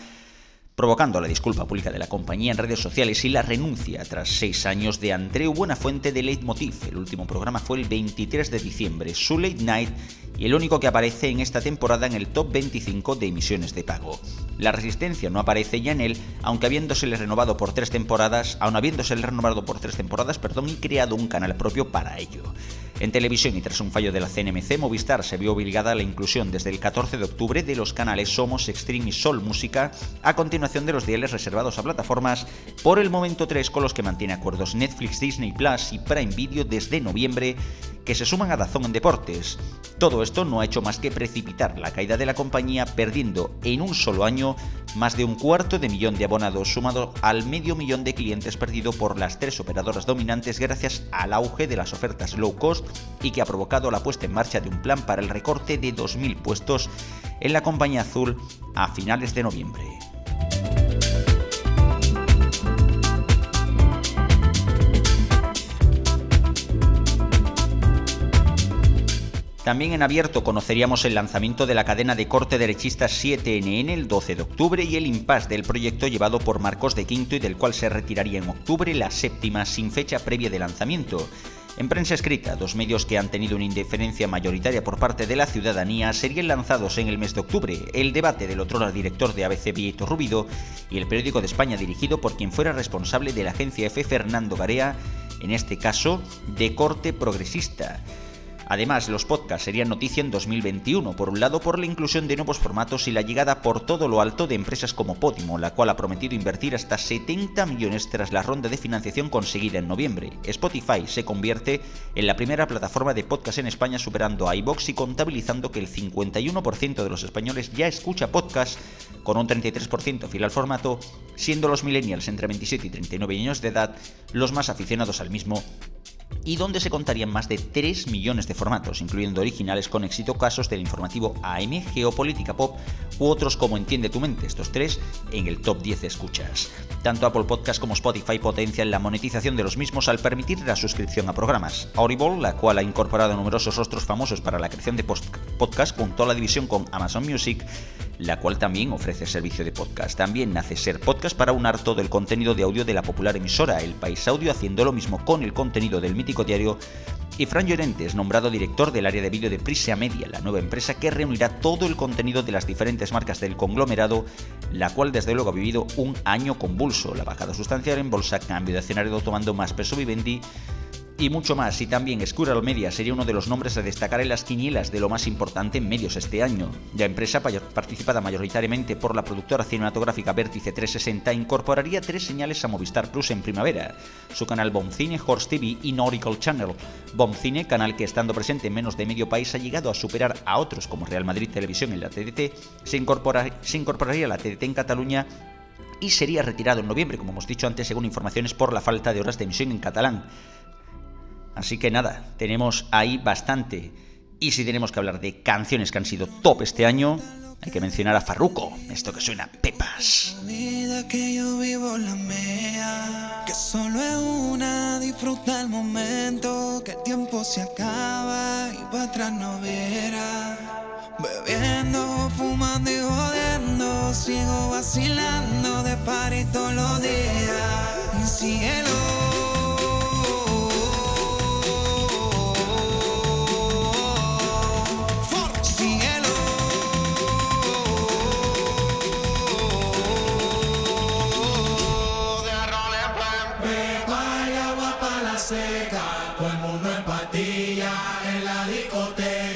provocando la disculpa pública de la compañía en redes sociales y la renuncia tras seis años de Andreu Buenafuente de Leitmotiv. El último programa fue el 23 de diciembre, su Late Night, y el único que aparece en esta temporada en el top 25 de emisiones de pago. La Resistencia no aparece ya en él, aunque habiéndosele renovado por tres temporadas, aun habiéndosele renovado por tres temporadas, perdón, y creado un canal propio para ello. En televisión y tras un fallo de la CNMC, Movistar se vio obligada a la inclusión desde el 14 de octubre de los canales Somos, Extreme y Sol Música, a continuación de los diales reservados a plataformas, por el momento 3 con los que mantiene acuerdos Netflix, Disney Plus y Prime Video desde noviembre, que se suman a Dazón en Deportes. Todo esto no ha hecho más que precipitar la caída de la compañía, perdiendo en un solo año más de un cuarto de millón de abonados, sumado al medio millón de clientes perdido por las tres operadoras dominantes gracias al auge de las ofertas low cost y que ha provocado la puesta en marcha de un plan para el recorte de 2.000 puestos en la compañía azul a finales de noviembre. También en abierto conoceríamos el lanzamiento de la cadena de corte derechista 7NN el 12 de octubre y el impasse del proyecto llevado por Marcos de Quinto y del cual se retiraría en octubre la séptima sin fecha previa de lanzamiento. En prensa escrita, dos medios que han tenido una indiferencia mayoritaria por parte de la ciudadanía serían lanzados en el mes de octubre, el debate del otro director de ABC Vieto Rubido y el periódico de España dirigido por quien fuera responsable de la agencia F Fernando Garea, en este caso de corte progresista. Además, los podcasts serían noticia en 2021, por un lado por la inclusión de nuevos formatos y la llegada por todo lo alto de empresas como Podimo, la cual ha prometido invertir hasta 70 millones tras la ronda de financiación conseguida en noviembre. Spotify se convierte en la primera plataforma de podcast en España superando a iBox y contabilizando que el 51% de los españoles ya escucha podcast con un 33% fiel al formato, siendo los millennials entre 27 y 39 años de edad los más aficionados al mismo y donde se contarían más de 3 millones de formatos, incluyendo originales con éxito casos del informativo AM, Geopolítica Pop u otros como Entiende tu mente, estos tres en el top 10 de escuchas. Tanto Apple Podcast como Spotify potencian la monetización de los mismos al permitir la suscripción a programas. Audible, la cual ha incorporado numerosos rostros famosos para la creación de podcast junto a la división con Amazon Music, la cual también ofrece servicio de podcast. También nace Ser Podcast para unar todo el contenido de audio de la popular emisora El País Audio, haciendo lo mismo con el contenido del diario. Y Fran Llorente es nombrado director del área de vídeo de Prisa Media, la nueva empresa que reunirá todo el contenido de las diferentes marcas del conglomerado, la cual desde luego ha vivido un año convulso. La bajada sustancial en bolsa, cambio de escenario tomando más peso vivendi y mucho más. Y también Squirrel Media sería uno de los nombres a destacar en las quinielas de lo más importante en medios este año. La empresa, participada mayoritariamente por la productora cinematográfica Vértice 360, incorporaría tres señales a Movistar Plus en primavera: su canal Bomcine, Horse TV y Nautical Channel. Bomcine, canal que estando presente en menos de medio país ha llegado a superar a otros como Real Madrid Televisión en la TDT, se, se incorporaría a la TDT en Cataluña y sería retirado en noviembre, como hemos dicho antes, según informaciones por la falta de horas de emisión en catalán. Así que nada, tenemos ahí bastante Y si tenemos que hablar de canciones que han sido top este año, hay que mencionar a Farruko, esto que suena Pepas. vida que yo vivo la mía, que solo es una, disfruta el momento, que el tiempo se acaba y para atrás no verá. Bebiendo, fumando y jodiendo, sigo vacilando de party todos los días. Cielo. Cielo. La discoteca.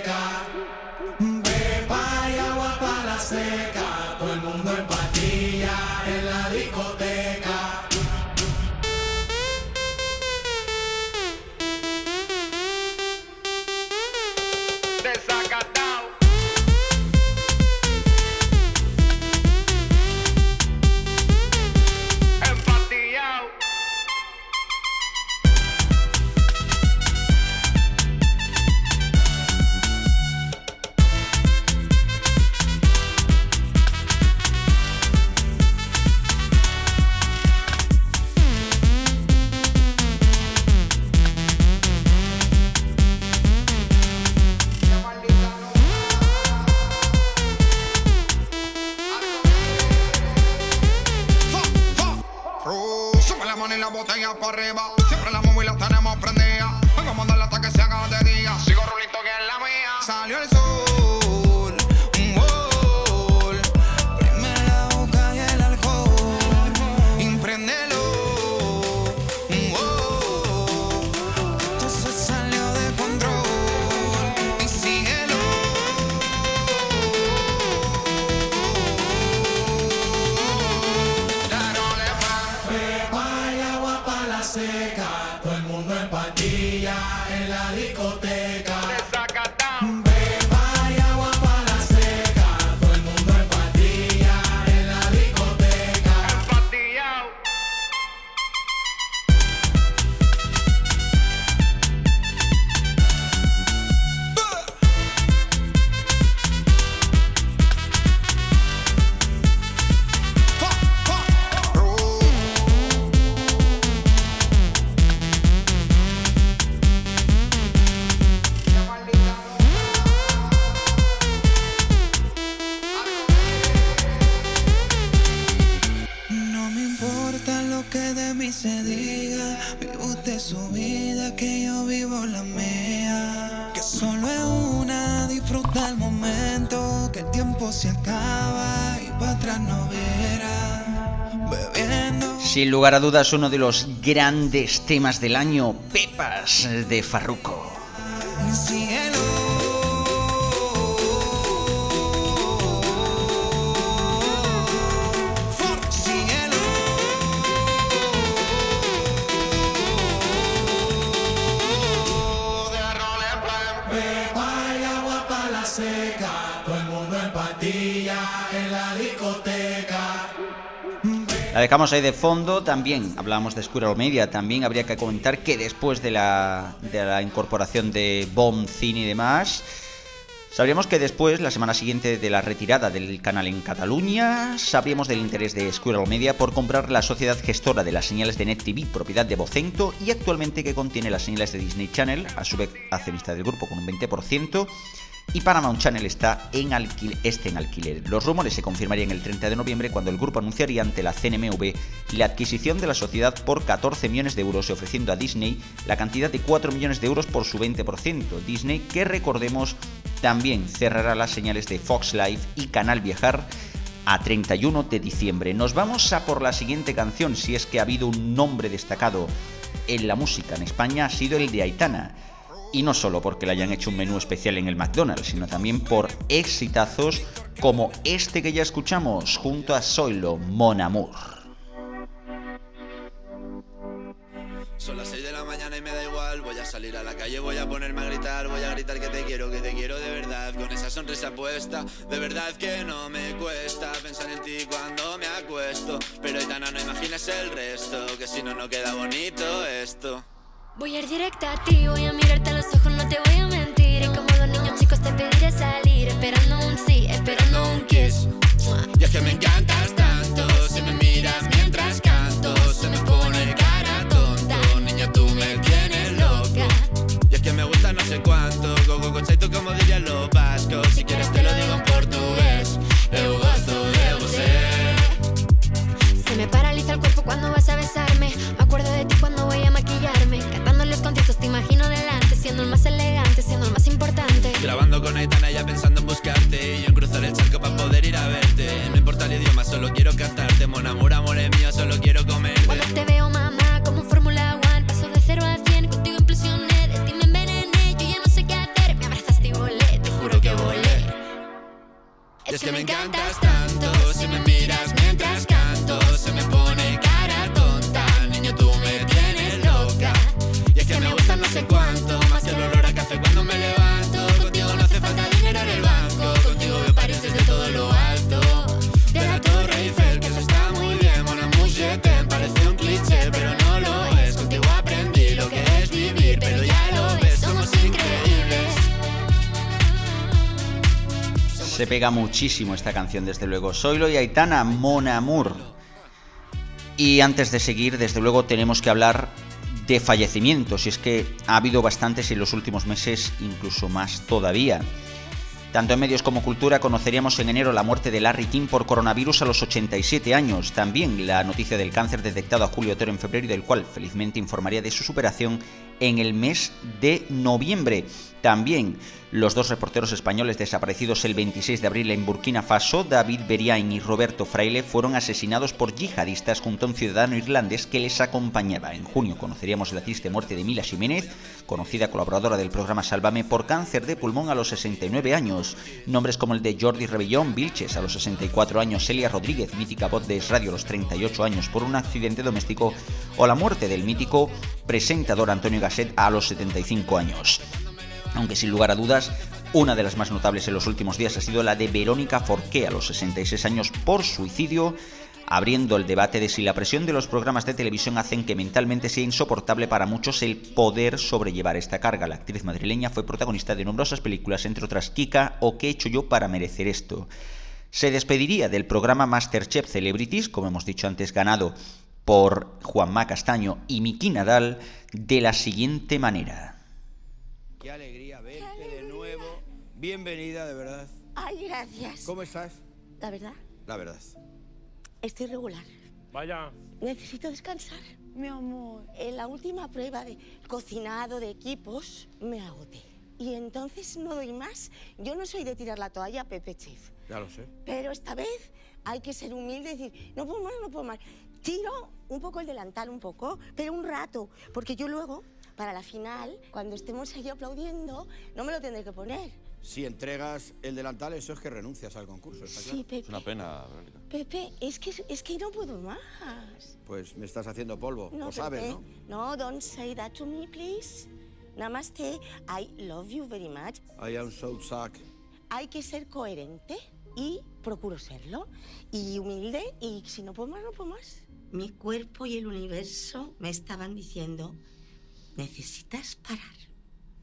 Sin lugar a dudas, uno de los grandes temas del año, Pepas de Farruko. Dejamos ahí de fondo, también hablábamos de Squirrel Media, también habría que comentar que después de la, de la incorporación de Bomb, Cine y demás, sabríamos que después, la semana siguiente de la retirada del canal en Cataluña, sabríamos del interés de Squirrel Media por comprar la sociedad gestora de las señales de NetTV, propiedad de Vocento, y actualmente que contiene las señales de Disney Channel, a su vez accionista del grupo con un 20%, y Paramount Channel está en alquil- este en alquiler. Los rumores se confirmarían el 30 de noviembre cuando el grupo anunciaría ante la CNMV la adquisición de la sociedad por 14 millones de euros, ofreciendo a Disney la cantidad de 4 millones de euros por su 20%. Disney, que recordemos, también cerrará las señales de Fox Life y Canal Viajar a 31 de diciembre. Nos vamos a por la siguiente canción, si es que ha habido un nombre destacado en la música en España, ha sido el de Aitana. Y no solo porque le hayan hecho un menú especial en el McDonald's, sino también por exitazos como este que ya escuchamos junto a Zoilo, Mon Amour. Son las 6 de la mañana y me da igual. Voy a salir a la calle, voy a ponerme a gritar. Voy a gritar que te quiero, que te quiero de verdad. Con esa sonrisa puesta, de verdad que no me cuesta pensar en ti cuando me acuesto. Pero Aitana, no imagines el resto, que si no, no queda bonito esto. Voy a ir directa a ti, voy a mirarte a los ojos, no te voy a mentir. Y como dos niños chicos te pediré salir, esperando un sí, esperando un kiss. Y es que me encantas tanto, si me miras mientras canto, se me pone cara tonta. Niña, tú me tienes loca. Y es que me gusta no sé cuánto, go go go como y yo cruzar el charco para poder ir a verte. No importa el idioma, solo quiero cantarte. Mon amor, amor Se pega muchísimo esta canción, desde luego. Soylo y Aitana, Mon Amour. Y antes de seguir, desde luego tenemos que hablar de fallecimientos, y es que ha habido bastantes en los últimos meses, incluso más todavía. Tanto en medios como cultura conoceríamos en enero la muerte de Larry King por coronavirus a los 87 años. También la noticia del cáncer detectado a Julio Otero en febrero del cual felizmente informaría de su superación en el mes de noviembre. También los dos reporteros españoles desaparecidos el 26 de abril en Burkina Faso, David Beriain y Roberto Fraile, fueron asesinados por yihadistas junto a un ciudadano irlandés que les acompañaba. En junio conoceríamos la triste muerte de Mila Jiménez, conocida colaboradora del programa Sálvame, por cáncer de pulmón a los 69 años. Nombres como el de Jordi Rebellón Vilches a los 64 años, Celia Rodríguez, mítica voz de Radio a los 38 años por un accidente doméstico, o la muerte del mítico presentador Antonio Gasset a los 75 años. Aunque sin lugar a dudas, una de las más notables en los últimos días ha sido la de Verónica Forqué a los 66 años por suicidio, abriendo el debate de si la presión de los programas de televisión hacen que mentalmente sea insoportable para muchos el poder sobrellevar esta carga. La actriz madrileña fue protagonista de numerosas películas, entre otras Kika o ¿Qué he hecho yo para merecer esto? Se despediría del programa Masterchef Celebrities, como hemos dicho antes, ganado por Juanma Castaño y Miki Nadal, de la siguiente manera. Qué alegría verte de nuevo. Bienvenida, de verdad. Ay, gracias. ¿Cómo estás? La verdad, La verdad. estoy regular. Vaya. Necesito descansar. Mi amor, en la última prueba de cocinado de equipos me agoté. Y entonces no doy más. Yo no soy de tirar la toalla, Pepe Chef. Ya lo sé. Pero esta vez hay que ser humilde y decir, no puedo más, no puedo más. Tiro un poco el delantal, un poco, pero un rato. Porque yo luego, para la final, cuando estemos ahí aplaudiendo, no me lo tendré que poner. Si entregas el delantal, eso es que renuncias al concurso. ¿está Sí, claro? Pepe. Es una pena, Verónica. Pepe, es que, es que no puedo más. Pues me estás haciendo polvo. No, lo sabes, Pepe. ¿no? No, don't say that to me, please. Namaste. I love you very much. I am so suck. Hay que ser coherente y procuro serlo. Y humilde y si no puedo más, no puedo más. Mi cuerpo y el universo me estaban diciendo, necesitas parar.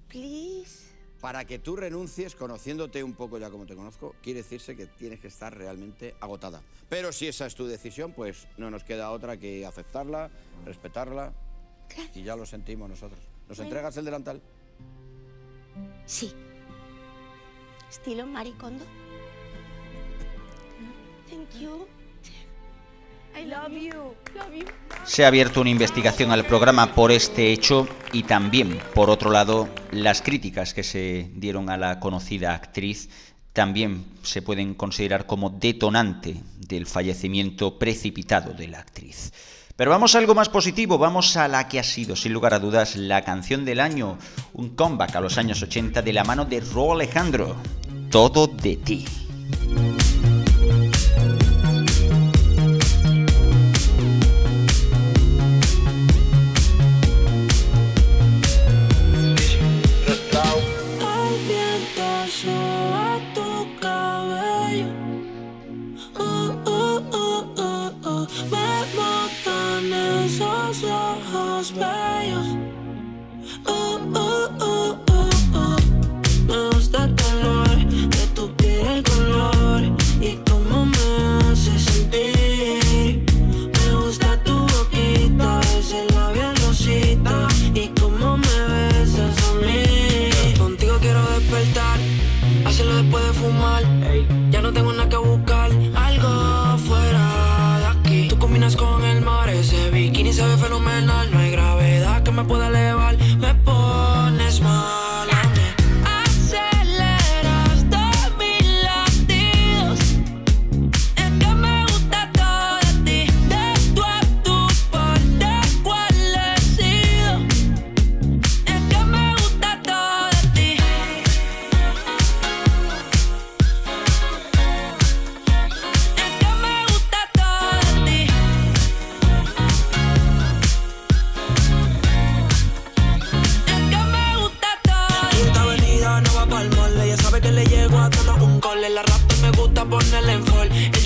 Please. Para que tú renuncies, conociéndote un poco ya como te conozco, quiere decirse que tienes que estar realmente agotada. Pero si esa es tu decisión, pues no nos queda otra que aceptarla, respetarla. Y ya lo sentimos nosotros. ¿Nos Bueno. entregas el delantal? Sí. Estilo maricondo. Thank you. Se ha abierto una investigación al programa por este hecho y también, por otro lado, las críticas que se dieron a la conocida actriz también se pueden considerar como detonante del fallecimiento precipitado de la actriz. Pero vamos a algo más positivo, vamos a la que ha sido, sin lugar a dudas, la canción del año, un comeback a los años 80 de la mano de Ro Alejandro, Todo de ti.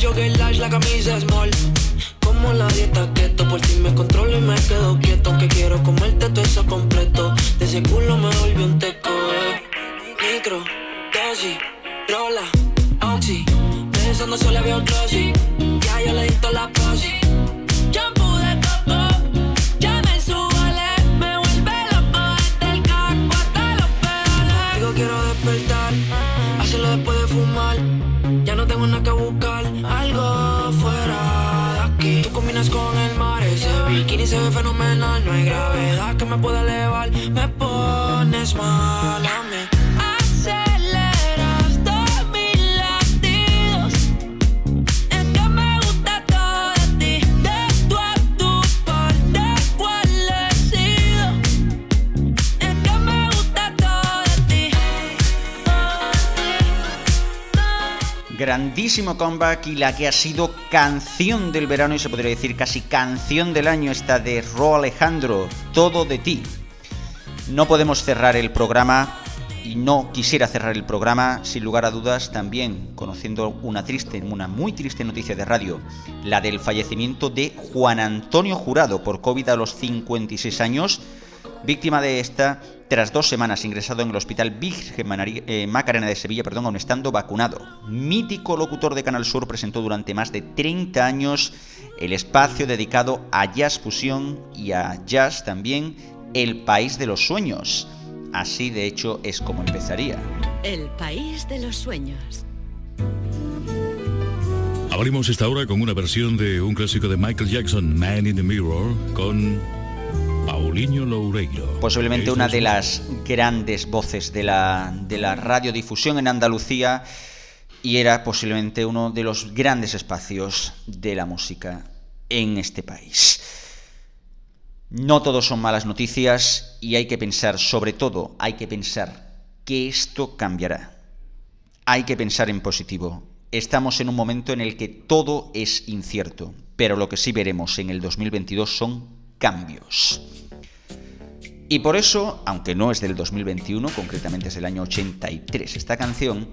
Jogger large, la camisa small. Como la dieta keto, por ti me controlo y me quedo quieto. Aunque quiero comerte todo eso completo. De ese culo me volví un teco, eh. Micro, dosis, rola, oxi. Pensando solo veo glossy. Ya yo le di toda la posi. Gravedad que me pueda elevar. Me pones mal Grandísimo comeback y la que ha sido canción del verano y se podría decir casi canción del año esta de Ro Alejandro, Todo de ti. No podemos cerrar el programa y no quisiera cerrar el programa sin lugar a dudas también conociendo una triste, una muy triste noticia de radio, la del fallecimiento de Juan Antonio Jurado por COVID a los 56 años, víctima de esta tras dos semanas ingresado en el Hospital Virgen eh, Macarena de Sevilla, perdón, aun estando vacunado. Mítico locutor de Canal Sur presentó durante más de 30 años el espacio dedicado a jazz fusión y a jazz también, El País de los Sueños. Así de hecho es como empezaría. El país de los sueños. Abrimos esta hora con una versión de un clásico de Michael Jackson, Man in the Mirror, con Paulinho Loureiro. Posiblemente una de las grandes voces de la, de la radiodifusión en Andalucía y era posiblemente uno de los grandes espacios de la música en este país. No todos son malas noticias y hay que pensar, sobre todo, hay que pensar que esto cambiará. Hay que pensar en positivo. Estamos en un momento en el que todo es incierto, pero lo que sí veremos en el 2022 son cambios. Y por eso, aunque no es del 2021, concretamente es del año 83 esta canción,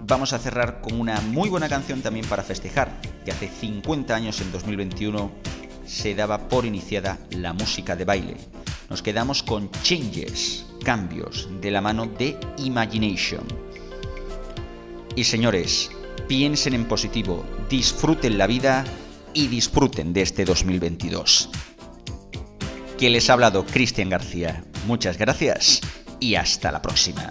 vamos a cerrar con una muy buena canción también para festejar, que hace 50 años en 2021 se daba por iniciada la música de baile. Nos quedamos con Changes, cambios, de la mano de Imagination. Y señores, piensen en positivo, disfruten la vida y disfruten de este 2022. Que les ha hablado Cristian García. Muchas gracias y hasta la próxima.